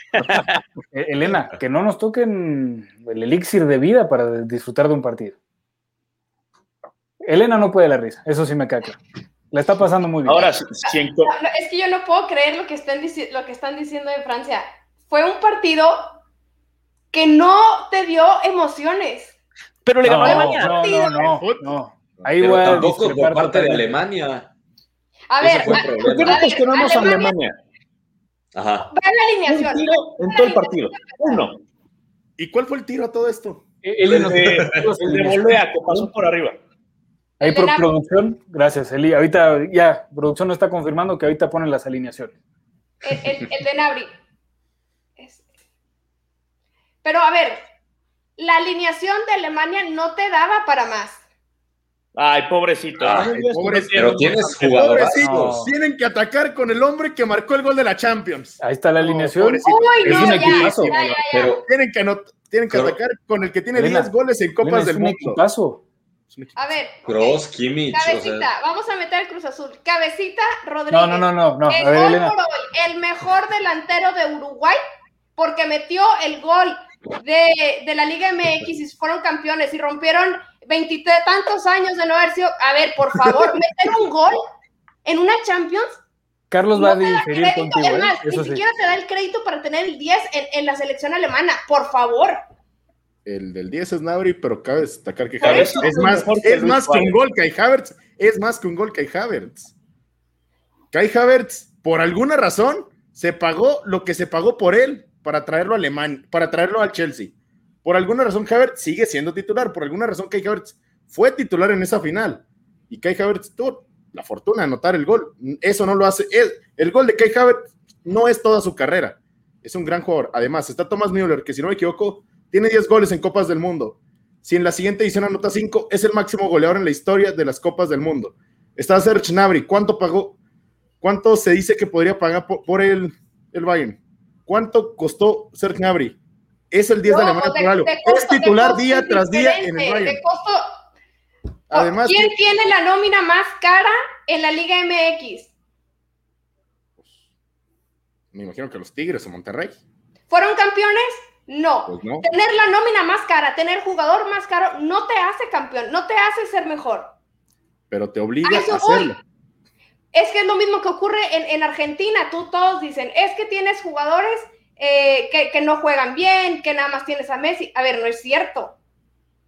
Eh, Elena, que no nos toquen el elixir de vida para disfrutar de un partido. Elena no puede la risa, eso sí me cae claro. La está pasando muy bien. Ahora, si, si en co- No, no, es que yo no puedo creer lo que, están dici- lo que están diciendo de Francia. Fue un partido que no te dio emociones. Pero le ganó no, Alemania. no, no, no, no. Ahí Pero tampoco por parte de. Alemania. A ver, el. ¿por qué no cuestionamos a Alemania- Alemania? Ajá. ve la Un alineación. tiro en todo el partido. Uno. ¿Y cuál fue el tiro a todo esto? Eh, Eli, El nos- de, el de volea que pasó por arriba. Ahí El por producción, gracias Eli. Ahorita ya, producción no está confirmando que ahorita ponen las alineaciones. El, el- el de Nabri. Pero a ver, la alineación de Alemania no te daba para más. Ay, pobrecito. Ay, No me digas que pobre- no tiene- Pero tienes. Pobrecitos, No. tienen que atacar con el hombre que marcó el gol de la Champions. Ahí está la alineación. pobrecito. Uy, Es no, un ya, equipazo, ya, ya, ya. Pero Tienen que, tienen que Pero- atacar con el que tiene Elena, 10 goles en Elena, Copas es del un Mundo. equipazo. Es un equipo. A ver, ok. Kroos, Kimmich, o Cabecita, sea, vamos a meter el Cruz Azul. Cabecita, Rodríguez. No, no, no, no, no. A el ver, Elena. por hoy, el mejor delantero de Uruguay, porque metió el gol de, de la Liga MX y fueron campeones y rompieron veintitantos años de no haber sido. A ver, por favor, <laughs> meter un gol en una Champions. Carlos va a no te da diferir crédito, contigo, es ¿eh? más, Eso ni sí. siquiera te da el crédito para tener el 10 en, en la selección alemana, por favor. El del 10 es Nabri, pero cabe destacar que Havertz es más, que es más que un gol que hay Havertz. Es más que un gol que hay Havertz. Kai Havertz, por alguna razón, se pagó lo que se pagó por él para traerlo a Alemania, para traerlo al Chelsea. Por alguna razón, Havertz sigue siendo titular. Por alguna razón, Kai Havertz fue titular en esa final. Y Kai Havertz tuvo la fortuna de anotar el gol. Eso no lo hace. El, el gol de Kai Havertz no es toda su carrera. Es un gran jugador. Además, está Thomas Müller, que si no me equivoco, tiene 10 goles en Copas del Mundo. Si en la siguiente edición anota 5, es el máximo goleador en la historia de las Copas del Mundo. Está Serge Gnabry. ¿Cuánto pagó? ¿Cuánto se dice que podría pagar por, por el, el Bayern? ¿Cuánto costó Serge Gnabry? Es el 10 de No, Alemania de- por algo. Es titular día tras día en el Bayern. costo- Además, ¿Quién tiene la nómina más cara en la Liga MX? me imagino que los Tigres o Monterrey. ¿Fueron campeones? No. Pues no. Tener la nómina más cara, tener jugador más caro, no te hace campeón, no te hace ser mejor. Pero te obliga A a hacerlo. voy. Es que es lo mismo que ocurre en, en Argentina. Tú todos dicen, es que tienes jugadores eh, que, que no juegan bien, que nada más tienes a Messi. A ver, no es cierto.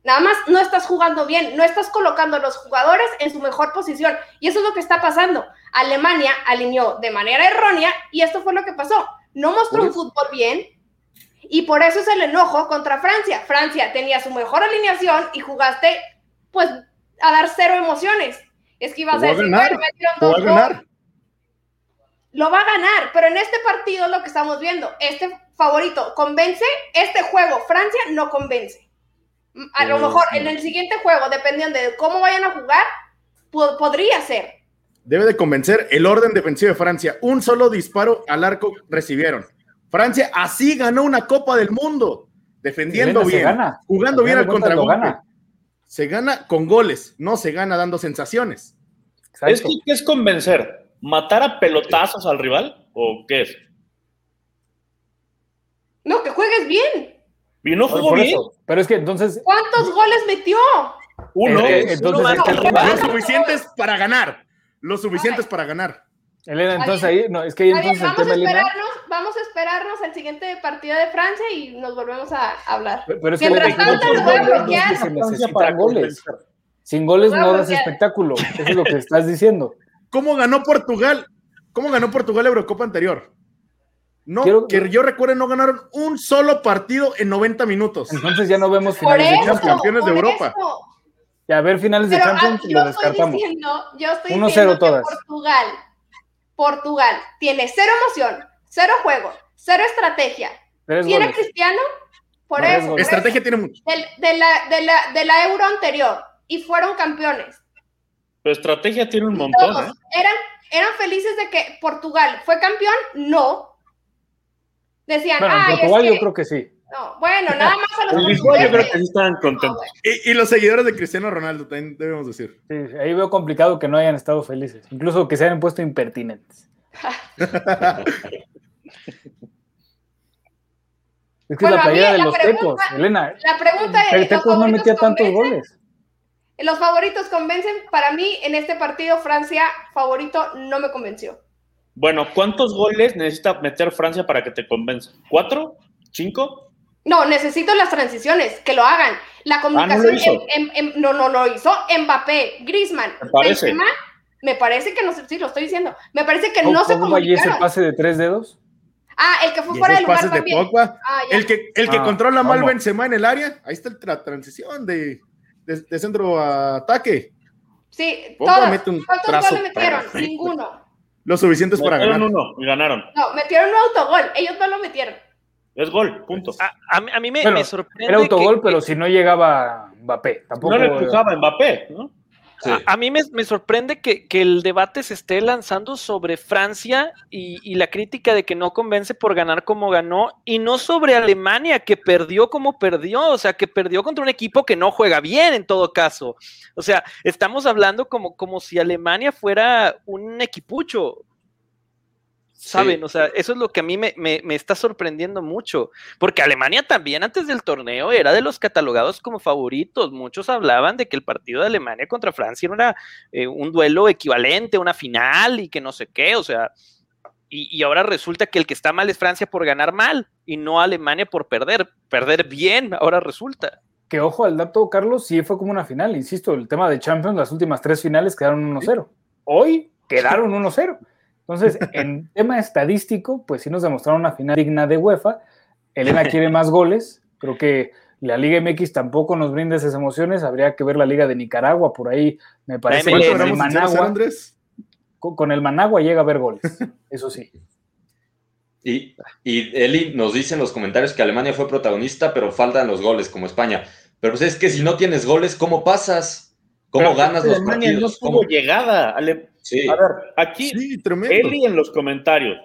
Nada más no estás jugando bien, no estás colocando a los jugadores en su mejor posición. Y eso es lo que está pasando. Alemania alineó de manera errónea y esto fue lo que pasó. No mostró un fútbol bien Y por eso es el enojo contra Francia. Francia tenía su mejor alineación y jugaste, pues, a dar cero emociones. Es que ibas a decir, bueno, metieron dos goles. Lo va a ganar, pero en este partido lo que estamos viendo, este favorito convence, este juego Francia no convence. A lo mejor en el siguiente juego, dependiendo de cómo vayan a jugar, podría ser. Debe de convencer el orden defensivo de Francia. Un solo disparo al arco recibieron. Francia así ganó una Copa del Mundo, defendiendo bien, jugando bien al contragolpe. Se gana con goles, no se gana dando sensaciones. ¿Es que es convencer? ¿Matar a pelotazos al rival o qué es? No, que juegues bien. Y no jugó bien. Pero es que entonces. ¿Cuántos goles metió? Uno. entonces, Lo suficientes para ganar. Lo suficientes para ganar. Elena, entonces ahí, no, es que ahí entonces vamos, a esperarnos, vamos a esperarnos el siguiente partido de Francia y nos volvemos a hablar. Pero, es que Mientras tanto, se necesitan goles. Sin goles no, das espectáculo. Eso es lo que estás diciendo. ¿Cómo ganó Portugal? ¿Cómo ganó Portugal la Eurocopa anterior? No, que yo recuerde, no ganaron un solo partido en 90 minutos. Entonces ya no vemos finales de Champions. campeones de Europa. Y a ver finales de Champions lo descartamos. Diciendo, yo estoy 1-0 todas. Portugal Portugal tiene cero emoción, cero juego, cero estrategia. ¿Tiene Cristiano? Por eso. Estrategia tiene mucho. De, la, de, la, de la euro anterior. Y fueron campeones. Pero estrategia tiene un montón. ¿eh? eran, ¿Eran felices de que Portugal fue campeón? No. Decían, bueno, Portugal yo creo que sí. No, bueno, nada más a los <laughs> Yo creo que sí estaban contentos. y, los seguidores de Cristiano Ronaldo también debemos decir. Sí, ahí veo complicado que no hayan estado felices, incluso que se hayan puesto impertinentes. <laughs> <laughs> es que es la playera de los tecos, Elena. La pregunta es: el Tecos no metía tantos goles. Los favoritos convencen. Para mí, en este partido, Francia, favorito, no me convenció. Bueno, ¿cuántos goles necesita meter Francia para que te convenza? ¿Cuatro? ¿Cinco? No, necesito las transiciones, que lo hagan. La ah, comunicación no, no, lo hizo. Mbappé, Griezmann, Benzema, me parece que no sé, sí, lo estoy diciendo. Me parece que no se comunicaron. ese pase de tres dedos? Ah, el que fue fuera del lugar también. Ah, el que, el que ah, controla mal Benzema en el área, ahí está la transición de, de, centro a ataque. Sí, todos. ¿Cuántos goles metieron? Ninguno. <laughs> Lo suficientes para ganar. uno y ganaron. No, metieron un autogol. Ellos no lo metieron. Es gol, punto. A, mí me, sorprende. Era autogol, pero si no llegaba Mbappé. Tampoco... No le empujaba Mbappé, ¿no? A, mí me, sorprende que, el debate se esté lanzando sobre Francia y, la crítica de que no convence por ganar como ganó y no sobre Alemania que perdió como perdió, o sea, que perdió contra un equipo que no juega bien en todo caso. O sea, estamos hablando como, como si Alemania fuera un equipucho. ¿Saben? O sea, eso es lo que a mí me, está sorprendiendo mucho, porque Alemania también antes del torneo era de los catalogados como favoritos. Muchos hablaban de que el partido de Alemania contra Francia era eh, un duelo equivalente, una final y que no sé qué, o sea, y, ahora resulta que el que está mal es Francia por ganar mal y no Alemania por perder, perder bien, ahora resulta. Que ojo al dato, Carlos, sí fue como una final, insisto, el tema de Champions, las últimas tres finales quedaron 1-0. Hoy quedaron 1-0. Entonces, <laughs> en tema estadístico, pues sí nos demostraron una final digna de UEFA. Elena <laughs> quiere más goles. Creo que la Liga MX tampoco nos brinda esas emociones. Habría que ver la Liga de Nicaragua. Por ahí me parece que con el Managua, con, el Managua llega a ver goles. <laughs> Eso sí. Y, y Eli nos dice en los comentarios que Alemania fue protagonista, pero faltan los goles como España. Pero pues es que si no tienes goles, ¿cómo pasas? ¿Cómo ganas los partidos? No llegada. A ver, aquí Eli en los comentarios.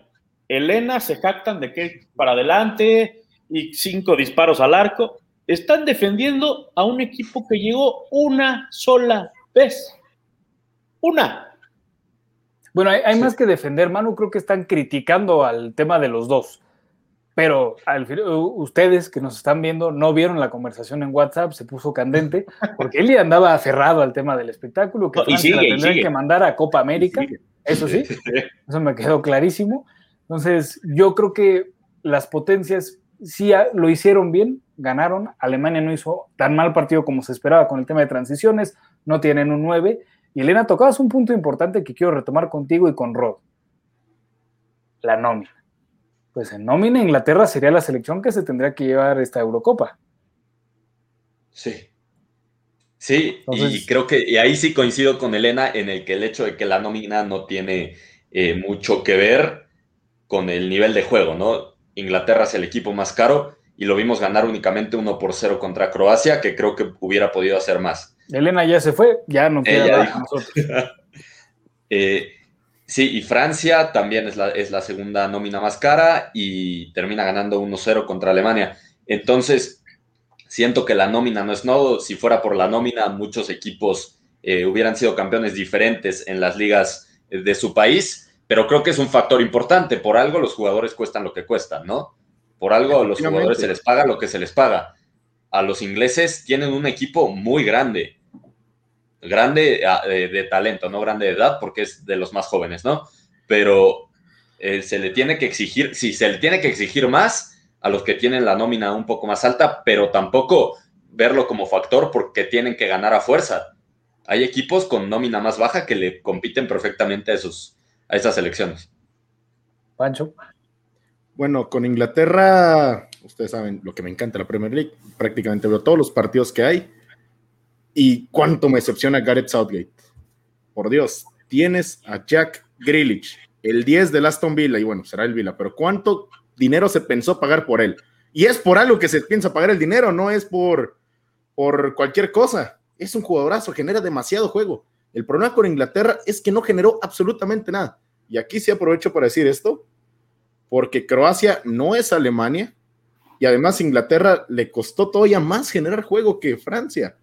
Elena se jactan de que para adelante y cinco disparos al arco. Están defendiendo a un equipo que llegó una sola vez. Una. Bueno, hay, más que defender, Manu. Creo que están criticando al tema de los dos. Pero al, ustedes que nos están viendo no vieron la conversación en WhatsApp, se puso candente, <laughs> porque Eli andaba aferrado al tema del espectáculo, que Francia la tendrían que mandar a Copa América, eso sí, <laughs> eso me quedó clarísimo. Entonces, yo creo que las potencias sí lo hicieron bien, ganaron. Alemania no hizo tan mal partido como se esperaba con el tema de transiciones, no tienen un 9. Y Elena, tocabas un punto importante que quiero retomar contigo y con Rod. La nómina pues en nómina Inglaterra sería la selección que se tendría que llevar esta Eurocopa. Sí. Sí, y creo que y ahí sí coincido con Elena en el que el hecho de que la nómina no tiene eh, mucho que ver con el nivel de juego, ¿no? Inglaterra es el equipo más caro y lo vimos ganar únicamente 1 por 0 contra Croacia, que creo que hubiera podido hacer más. Elena ya se fue, ya no queda nosotros. <laughs> eh, sí, y Francia también es la, es la segunda nómina más cara y termina ganando 1-0 contra Alemania. Entonces, Siento que la nómina no es nodo. Si fuera por la nómina, muchos equipos eh, hubieran sido campeones diferentes en las ligas de su país, pero creo que es un factor importante. Por algo los jugadores cuestan lo que cuestan, ¿no? Por algo a los jugadores se les paga lo que se les paga. A los ingleses tienen un equipo muy grande, grande ah, de, talento, no grande de edad, porque es de los más jóvenes, ¿no? Pero eh, se le tiene que exigir, si se le tiene que exigir más, a los que tienen la nómina un poco más alta, pero tampoco verlo como factor porque tienen que ganar a fuerza. Hay equipos con nómina más baja que le compiten perfectamente a, esos, a esas elecciones. Pancho. Bueno, con Inglaterra, ustedes saben lo que me encanta la Premier League, prácticamente veo todos los partidos que hay y cuánto me decepciona Gareth Southgate. Por Dios, tienes a Jack Grealish, el 10 del Aston Villa, y bueno, será el Villa, pero ¿cuánto dinero se pensó pagar por él. Y es por algo que se piensa pagar el dinero, no es por, por cualquier cosa. Es un jugadorazo, genera demasiado juego. El problema con Inglaterra es que no generó absolutamente nada. Y aquí sí aprovecho para decir esto, porque Croacia no es Alemania y además Inglaterra le costó todavía más generar juego que Francia.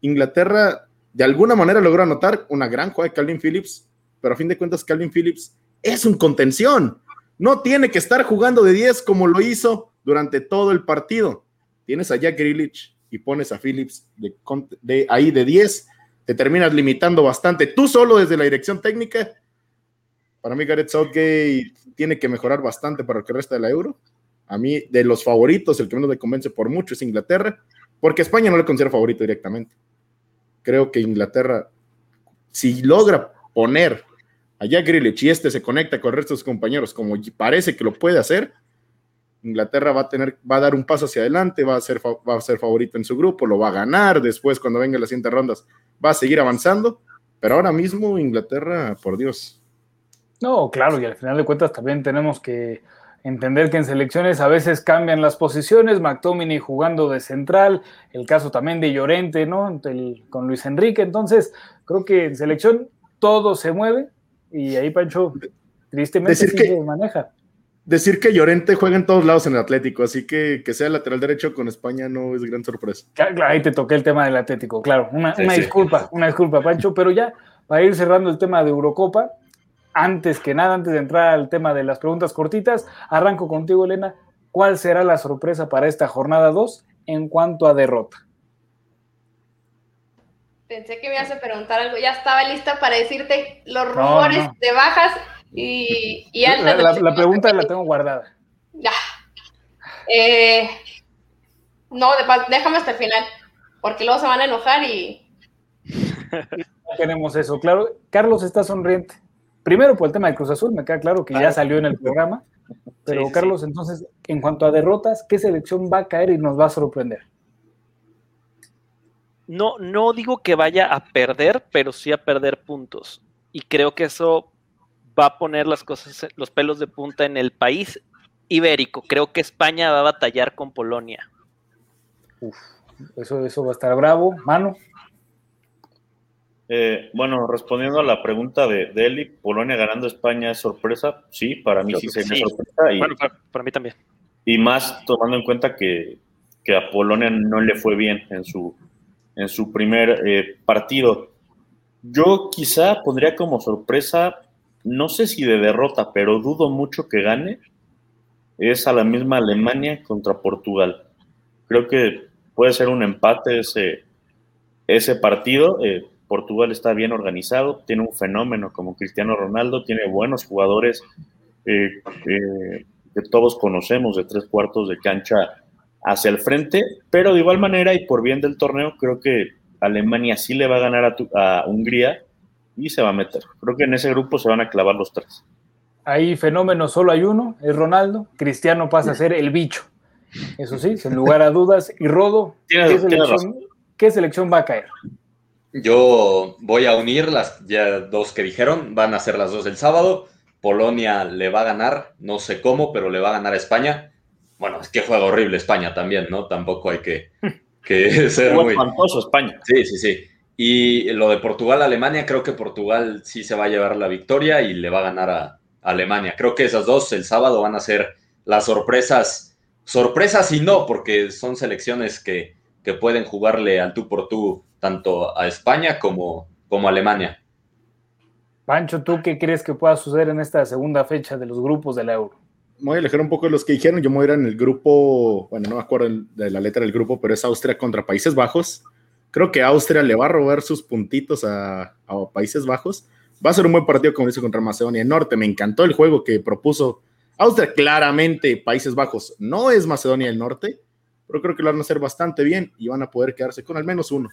Inglaterra de alguna manera logró anotar una gran jugada de Calvin Phillips, pero a fin de cuentas Calvin Phillips es un contención. No tiene que estar jugando de 10 como lo hizo durante todo el partido. Tienes a Jack Grealish y pones a Phillips de, ahí de 10, te terminas limitando bastante. Tú solo desde la dirección técnica. Para mí Gareth Southgate tiene que mejorar bastante para el que resta de la Euro. A mí, de los favoritos, el que menos me convence por mucho es Inglaterra, porque España no le considero favorito directamente. Creo que Inglaterra, si logra poner allá Grealish y este se conecta con el resto de sus compañeros, como parece que lo puede hacer, Inglaterra va a tener, va a dar un paso hacia adelante, va a ser, va a ser favorito en su grupo, lo va a ganar después cuando venga las siguientes rondas, va a seguir avanzando, pero ahora mismo Inglaterra, por Dios. No, claro, y al final de cuentas también tenemos que entender que en selecciones a veces cambian las posiciones, McTominay jugando de central, el caso también de Llorente, ¿no? con Luis Enrique, entonces creo que en selección todo se mueve, y ahí Pancho tristemente decir que, maneja. Decir que Llorente juega en todos lados en el Atlético, así que que sea lateral derecho con España no es gran sorpresa. Claro, ahí te toqué el tema del Atlético, claro. Una, disculpa, una disculpa, Pancho, pero ya para ir cerrando el tema de Eurocopa, antes que nada, antes de entrar al tema de las preguntas cortitas, arranco contigo, Elena. ¿Cuál será la sorpresa para esta jornada 2 en cuanto a derrota? Pensé que me ibas a preguntar algo. Ya estaba lista para decirte los rumores de bajas y, y altas. La, pregunta la tengo guardada. Ya. Eh, no, déjame hasta el final, porque luego se van a enojar y. No queremos eso, claro. Carlos está sonriente. Primero por el tema de Cruz Azul, me queda claro que ya salió en el <laughs> programa. Pero Carlos, entonces, en cuanto a derrotas, ¿qué selección va a caer y nos va a sorprender? no, no digo que vaya a perder, pero sí a perder puntos. Y creo que eso va a poner las cosas, los pelos de punta en el país ibérico. Creo que España va a batallar con Polonia. Uf, eso, eso va a estar bravo. Mano. Eh, bueno, respondiendo a la pregunta de, Eli, ¿Polonia ganando España es sorpresa? Sí, para mí sí sería sorpresa. Y, bueno, para, mí también. Y más tomando en cuenta que, que a Polonia no le fue bien en su, en su primer eh, partido. Yo quizá pondría como sorpresa, no sé si de derrota, pero dudo mucho que gane, es a la misma Alemania contra Portugal. Creo que puede ser un empate ese, ese partido. Eh, Portugal está bien organizado, tiene un fenómeno como Cristiano Ronaldo, tiene buenos jugadores eh, que todos conocemos de tres cuartos de cancha hacia el frente, pero de igual manera y por bien del torneo, creo que Alemania sí le va a ganar a, Hungría y se va a meter. Creo que en ese grupo se van a clavar los tres. Ahí fenómeno solo hay uno, es Ronaldo. Cristiano pasa a ser el bicho. Eso sí, sin lugar a dudas. Y Rodo, ¿qué selección, ¿qué selección va a caer? Yo voy a unir las ya dos que dijeron, van a ser las dos del sábado. Polonia le va a ganar, no sé cómo, pero le va a ganar a España. Bueno, es que juega horrible España también, ¿no? Tampoco hay que, <laughs> que <laughs> ser muy... espantoso España. Sí, sí, sí. Y lo de Portugal-Alemania, creo que Portugal sí se va a llevar la victoria y le va a ganar a Alemania. Creo que esas dos el sábado van a ser las sorpresas, sorpresas y no, porque son selecciones que, que pueden jugarle al tú por tú tanto a España como, como a Alemania. Pancho, ¿tú qué crees que pueda suceder en esta segunda fecha de los grupos del Euro? voy a alejar un poco de los que dijeron. Yo me voy a ir en el grupo, bueno, no me acuerdo de la letra del grupo, pero es Austria contra Países Bajos. Creo que Austria le va a robar sus puntitos a, Países Bajos. Va a ser un buen partido, como dice, contra Macedonia del Norte. Me encantó el juego que propuso Austria. Claramente, Países Bajos no es Macedonia del Norte, pero creo que lo van a hacer bastante bien y van a poder quedarse con al menos uno.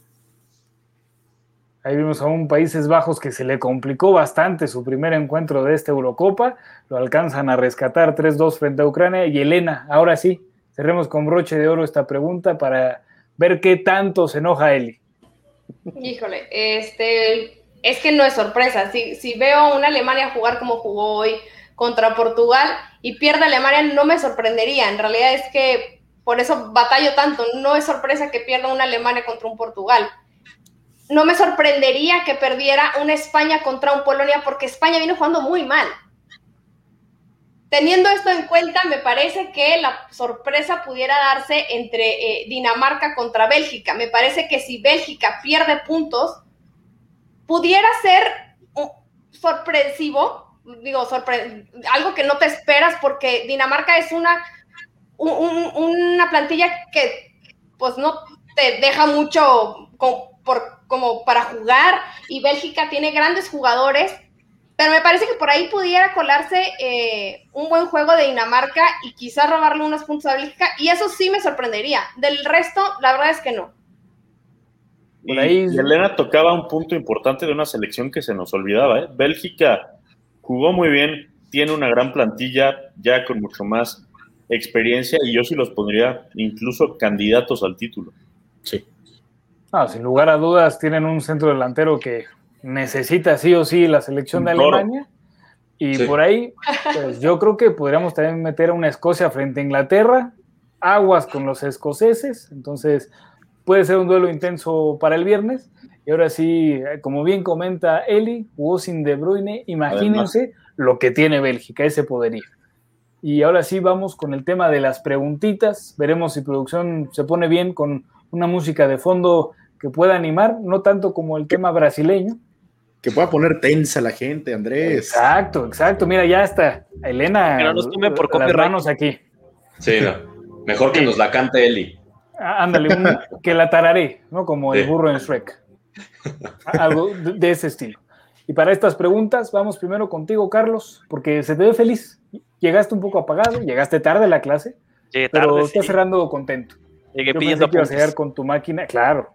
Ahí vimos a un Países Bajos que se le complicó bastante su primer encuentro de esta Eurocopa. Lo alcanzan a rescatar 3-2 frente a Ucrania. Y Elena, ahora sí, cerremos con broche de oro esta pregunta para ver qué tanto se enoja Eli. Híjole, este, es que no es sorpresa. Si, si veo a una Alemania jugar como jugó hoy contra Portugal y pierde Alemania, no me sorprendería. En realidad es que por eso batallo tanto. No es sorpresa que pierda una Alemania contra un Portugal no me sorprendería que perdiera una España contra un Polonia porque España vino jugando muy mal. Teniendo esto en cuenta, me parece que la sorpresa pudiera darse entre eh, Dinamarca contra Bélgica. Me parece que si Bélgica pierde puntos, pudiera ser sorpresivo, digo, algo que no te esperas porque Dinamarca es una, una plantilla que pues no te deja mucho por como para jugar y Bélgica tiene grandes jugadores, pero me parece que por ahí pudiera colarse eh, un buen juego de Dinamarca y quizás robarle unos puntos a Bélgica y eso sí me sorprendería. Del resto, la verdad es que no. Y, Elena tocaba un punto importante de una selección que se nos olvidaba. ¿eh? Bélgica jugó muy bien, tiene una gran plantilla ya con mucho más experiencia y yo sí los pondría incluso candidatos al título. Sí sin lugar a dudas tienen un centro delantero que necesita sí o sí la selección de Alemania. Y por ahí, pues yo creo que podríamos también meter a una Escocia frente a Inglaterra, aguas con los escoceses, entonces puede ser un duelo intenso para el viernes. Y ahora sí, como bien comenta Eli, jugó sin De Bruyne, imagínense lo que tiene Bélgica, ese poderío. Y ahora sí vamos con el tema de las preguntitas, veremos si producción se pone bien con una música de fondo que pueda animar, no tanto como el tema brasileño. Que pueda poner tensa la gente, Andrés. Exacto, exacto. Mira, ya está. Elena, no nos tome por las manos aquí. Sí, mejor que nos la cante Eli. Ah, ándale, que la tararé, ¿no? Como el burro en Shrek. Algo de ese estilo. Y para estas preguntas, vamos primero contigo, Carlos, porque se te ve feliz. Llegaste un poco apagado, llegaste tarde a la clase, pero estás cerrando contento. Llegué Yo pidiendo que ibas a llegar con tu máquina, claro,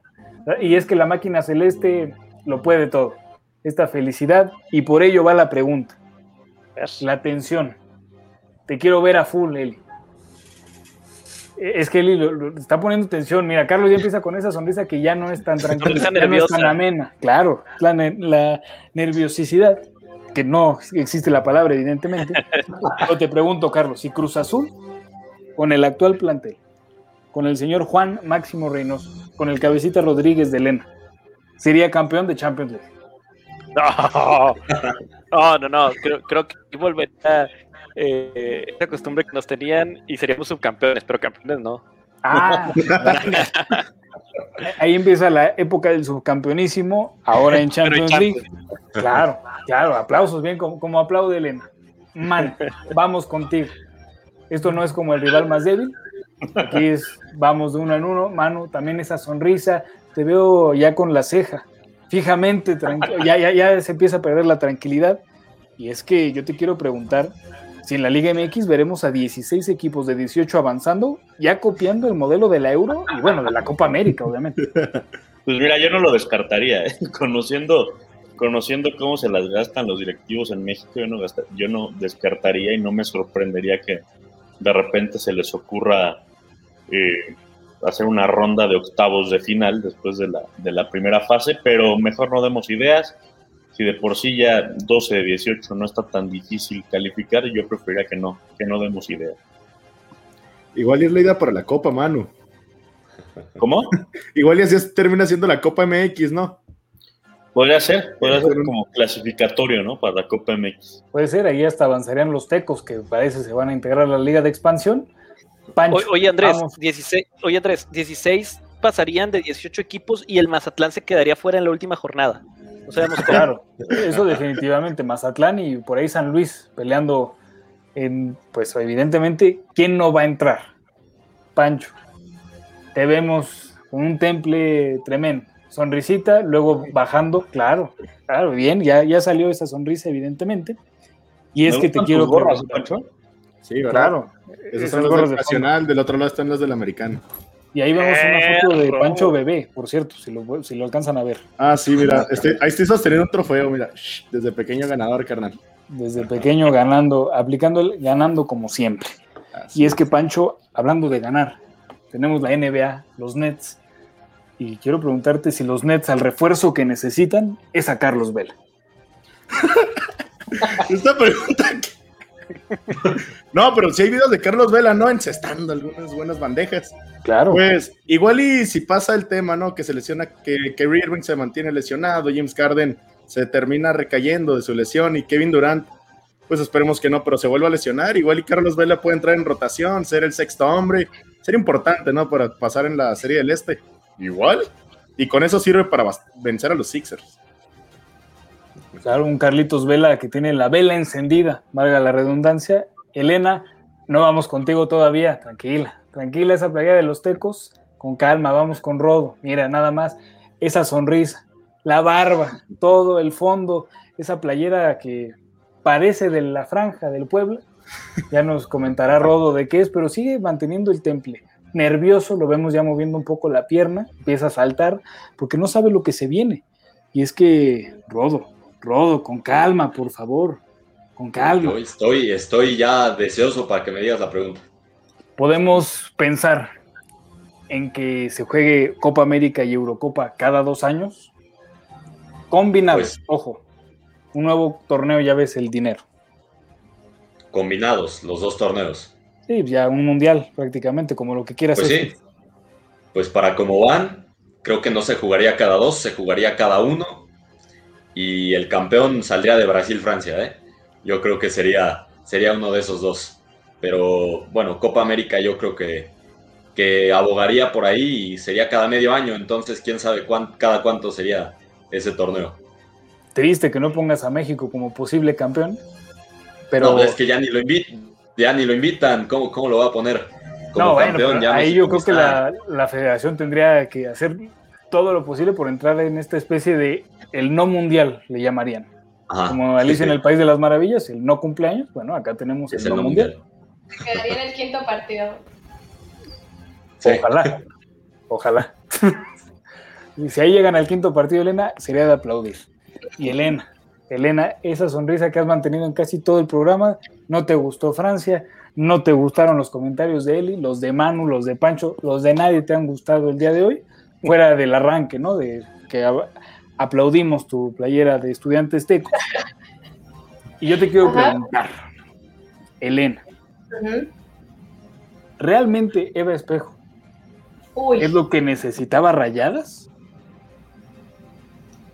y es que la máquina celeste lo puede todo. Esta felicidad. Y por ello va la pregunta. La atención. Te quiero ver a full, Eli. Es que Eli lo, está poniendo tensión. Mira, Carlos ya empieza con esa sonrisa que ya no es tan tranquila, no es tan amena. Claro, la, la nerviosidad, que no existe la palabra, evidentemente. <laughs> Yo te pregunto, Carlos, si Cruz Azul, con el actual plantel, con el señor Juan Máximo Reynoso, con el cabecita Rodríguez de Lena. Sería campeón de Champions League. <laughs> No, no, no, Creo, creo que volvería eh, esa costumbre que nos tenían y seríamos subcampeones, pero campeones no. Ah, <laughs> ahí empieza la época del subcampeonísimo, ahora en <laughs> Champions League. Claro, claro, aplausos, bien como, como aplaude Elena. Man, vamos contigo. Esto no es como el rival más débil, Aquí vamos de uno en uno, Manu, también esa sonrisa, te veo ya con la ceja, fijamente, ya, ya, ya se empieza a perder la tranquilidad. Y es que yo te quiero preguntar si en la Liga MX veremos a 16 equipos de 18 avanzando, ya copiando el modelo de la Euro y bueno, de la Copa América, obviamente. Pues mira, yo no lo descartaría, ¿eh? <laughs> conociendo conociendo cómo se las gastan los directivos en México, yo no, yo no descartaría y no me sorprendería que de repente se les ocurra eh, hacer una ronda de octavos de final después de la, de la primera fase, pero mejor no demos ideas. Si de por sí ya 12 de 18 no está tan difícil calificar, yo preferiría que no, que no demos ideas. Igual es la idea para la Copa, Manu. ¿Cómo? <laughs> Igual y así termina siendo la Copa MX, ¿no? Podría ser, podría ser como clasificatorio, ¿no? Para la Copa MX. Puede ser, ahí hasta avanzarían los tecos que parece se van a integrar a la Liga de Expansión. Pancho, oye, Andrés, 16, oye, Andrés, 16 pasarían de 18 equipos y el Mazatlán se quedaría fuera en la última jornada. No sabemos Claro, eso definitivamente. Mazatlán y por ahí San Luis peleando en, pues evidentemente, ¿quién no va a entrar? Pancho. Te vemos con un temple tremendo sonrisita, luego bajando, claro, claro, bien, ya, ya salió esa sonrisa, evidentemente. Y es que te quiero. Gorras, Pancho? Sí, ¿verdad? Claro. Esos son los del Nacional, del otro lado están los del Americano. Y ahí vemos una foto de Pancho Bebé, por cierto, si lo, si lo alcanzan a ver. Ah, sí, mira, este, ahí estoy sosteniendo un trofeo, mira, desde pequeño ganador, carnal. Desde pequeño ganando, aplicando, el, ganando como siempre. y es que Pancho, hablando de ganar, tenemos la NBA, los Nets, y quiero preguntarte si los Nets al refuerzo que necesitan es a Carlos Vela. <laughs> Esta pregunta. No, pero si hay videos de Carlos Vela, ¿no? Encestando algunas buenas bandejas. Claro. Pues igual y si pasa el tema, ¿no? Que se lesiona, que, que Irving se mantiene lesionado, James Garden se termina recayendo de su lesión y Kevin Durant, pues esperemos que no, pero se vuelva a lesionar. Igual y Carlos Vela puede entrar en rotación, ser el sexto hombre. Sería importante, ¿no? Para pasar en la serie del Este. Igual. Y con eso sirve para vencer a los Sixers. Claro, un Carlitos Vela que tiene la vela encendida, valga la redundancia. Elena, no vamos contigo todavía, tranquila, tranquila esa playa de los tecos, con calma, vamos con Rodo. Mira, nada más, esa sonrisa, la barba, todo el fondo, esa playera que parece de la franja del pueblo. Ya nos comentará Rodo de qué es, pero sigue manteniendo el temple nervioso, lo vemos ya moviendo un poco la pierna, empieza a saltar, porque no sabe lo que se viene. Y es que, Rodo, Rodo, con calma, por favor, con calma. Estoy, estoy ya deseoso para que me digas la pregunta. Podemos pensar en que se juegue Copa América y Eurocopa cada dos años, combinados, pues ojo, un nuevo torneo ya ves el dinero. Combinados, los dos torneos. Sí, ya un mundial prácticamente, como lo que quieras pues Sí. Pues para cómo van, creo que no se jugaría cada dos, se jugaría cada uno. Y el campeón saldría de Brasil-Francia, ¿eh? Yo creo que sería, sería uno de esos dos. Pero bueno, Copa América yo creo que, que abogaría por ahí y sería cada medio año. Entonces, quién sabe cada cuánto sería ese torneo. Triste que no pongas a México como posible campeón. Pero... No, es que ya ni lo invito ya ni lo invitan, ¿cómo, cómo lo va a poner? Como campeón, ahí yo creo que la, federación tendría que hacer todo lo posible por entrar en esta especie de el no mundial, le llamarían. Como Alicia en el País de las Maravillas, el no cumpleaños, bueno, acá tenemos el, no, mundial. Quedaría en el quinto partido. Ojalá, ojalá. y si ahí llegan al quinto partido, Elena, sería de aplaudir. Y Elena, Elena, esa sonrisa que has mantenido en casi todo el programa, no te gustó Francia, no te gustaron los comentarios de Eli, los de Manu, los de Pancho, los de nadie te han gustado el día de hoy, fuera del arranque, ¿no? De que aplaudimos tu playera de estudiantes tecos. Y yo te quiero preguntar, Elena, ¿realmente Eva Espejo es lo que necesitaba rayadas?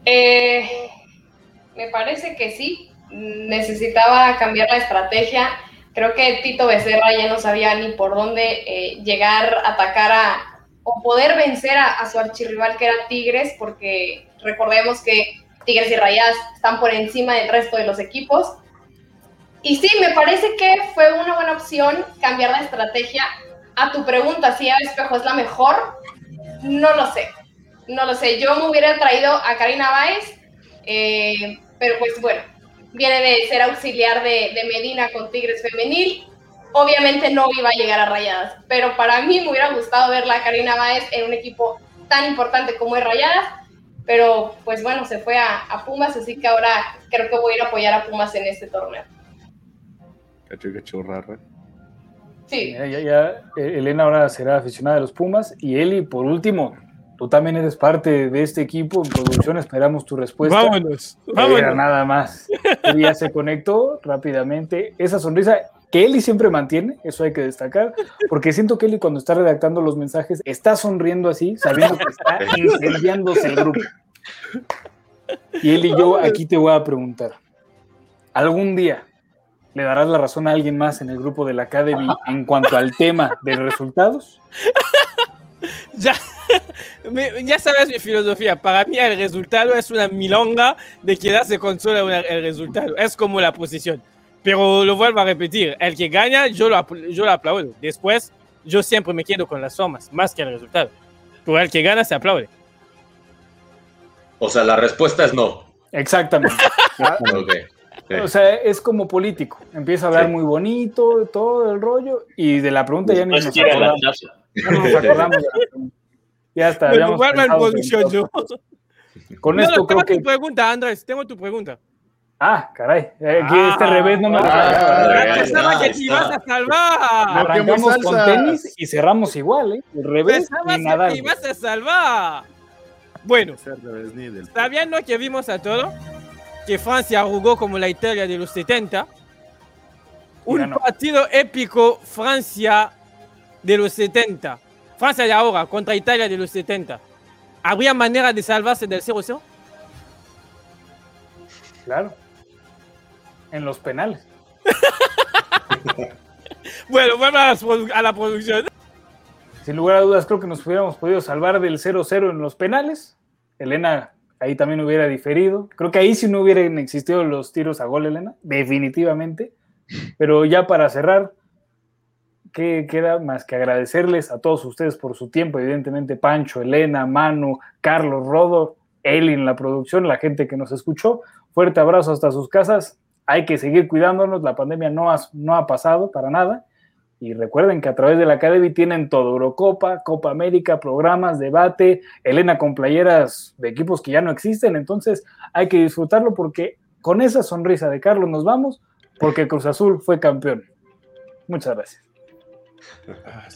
Eh, me parece que sí, necesitaba cambiar la estrategia. Creo que Tito Becerra ya no sabía ni por dónde eh, llegar, atacar a, o poder vencer a, su archirrival que era Tigres, porque recordemos que Tigres y Rayas están por encima del resto de los equipos. Y sí, me parece que fue una buena opción cambiar la estrategia. A tu pregunta, si Eva Espejo es la mejor, no lo sé. No lo sé. Yo me hubiera traído a Karina Báez, eh, pero pues bueno, viene de ser auxiliar de, Medina con Tigres Femenil. Obviamente no iba a llegar a Rayadas, pero para mí me hubiera gustado ver a Karina Báez en un equipo tan importante como es Rayadas. pero pues bueno, se fue a, a Pumas, así que ahora creo que voy a ir a apoyar a Pumas en este torneo. Cacho, cacho, rara. Sí. Ya, ya, ya, eh, Elena ahora será aficionada de los Pumas. Y Eli, por último, tú también eres parte de este equipo. En producción esperamos tu respuesta. Vámonos, Era vámonos. nada más. Eli ya se conectó rápidamente. Esa sonrisa que Eli siempre mantiene, eso hay que destacar, porque siento que Eli cuando está redactando los mensajes está sonriendo así, sabiendo que está <laughs> incendiándose el grupo. Y Eli, yo aquí te voy a preguntar, ¿algún día le darás la razón a alguien más en el grupo de la Academy en cuanto al tema de resultados? <laughs> Ya, ya sabes mi filosofía. Para mí el resultado es una milonga de quedarse con solo el resultado. Es como la posición. Pero lo vuelvo a repetir. El que gana, yo lo, yo lo aplaudo. Después, yo siempre me quedo con las somas, más que el resultado. Pero el que gana se aplaude. O sea, la respuesta es no. Exactamente. <laughs> Ok. Sí. O sea, es como político. Empieza a hablar Sí. muy bonito, todo el rollo, y de la pregunta ya ni Después nos acordamos. no nos acordamos. Ya está. Habíamos pensado producción todo. yo. Con No, esto no, creo tengo que. tu pregunta, Andrés. Tengo tu pregunta. Ah, caray. eh, Aquí Ah, este revés no me ah, fallaba. ah, Pensaba que te ibas a salvar. No, Arrancamos con tenis y cerramos igual, ¿eh? El revés Pensabas ni que nada. te ibas a salvar. Bueno, sabiendo que vimos a todo, que Francia jugó como la Italia de los 70, un ganó. partido épico Francia de los 70, Francia de ahora contra Italia de los 70, ¿habría manera de salvarse del 0-0? Claro. En los penales. <laughs> Bueno, produ- a la producción. Sin lugar a dudas, creo que nos hubiéramos podido salvar del 0-0 en los penales. Elena ahí también hubiera diferido. Creo que ahí sí no hubieran existido los tiros a gol, Elena, definitivamente. Pero ya para cerrar, ¿qué queda más que agradecerles a todos ustedes por su tiempo? Evidentemente, Pancho, Elena, Manu, Carlos, Rodo, Eli en la producción, la gente que nos escuchó. Fuerte abrazo hasta sus casas. Hay que seguir cuidándonos. La pandemia no ha, no ha pasado para nada. Y recuerden que a través de la Academy tienen todo, Eurocopa, Copa América, programas, debate, Elena con playeras de equipos que ya no existen, entonces hay que disfrutarlo porque con esa sonrisa de Carlos nos vamos porque Cruz Azul fue campeón. Muchas gracias. Ah,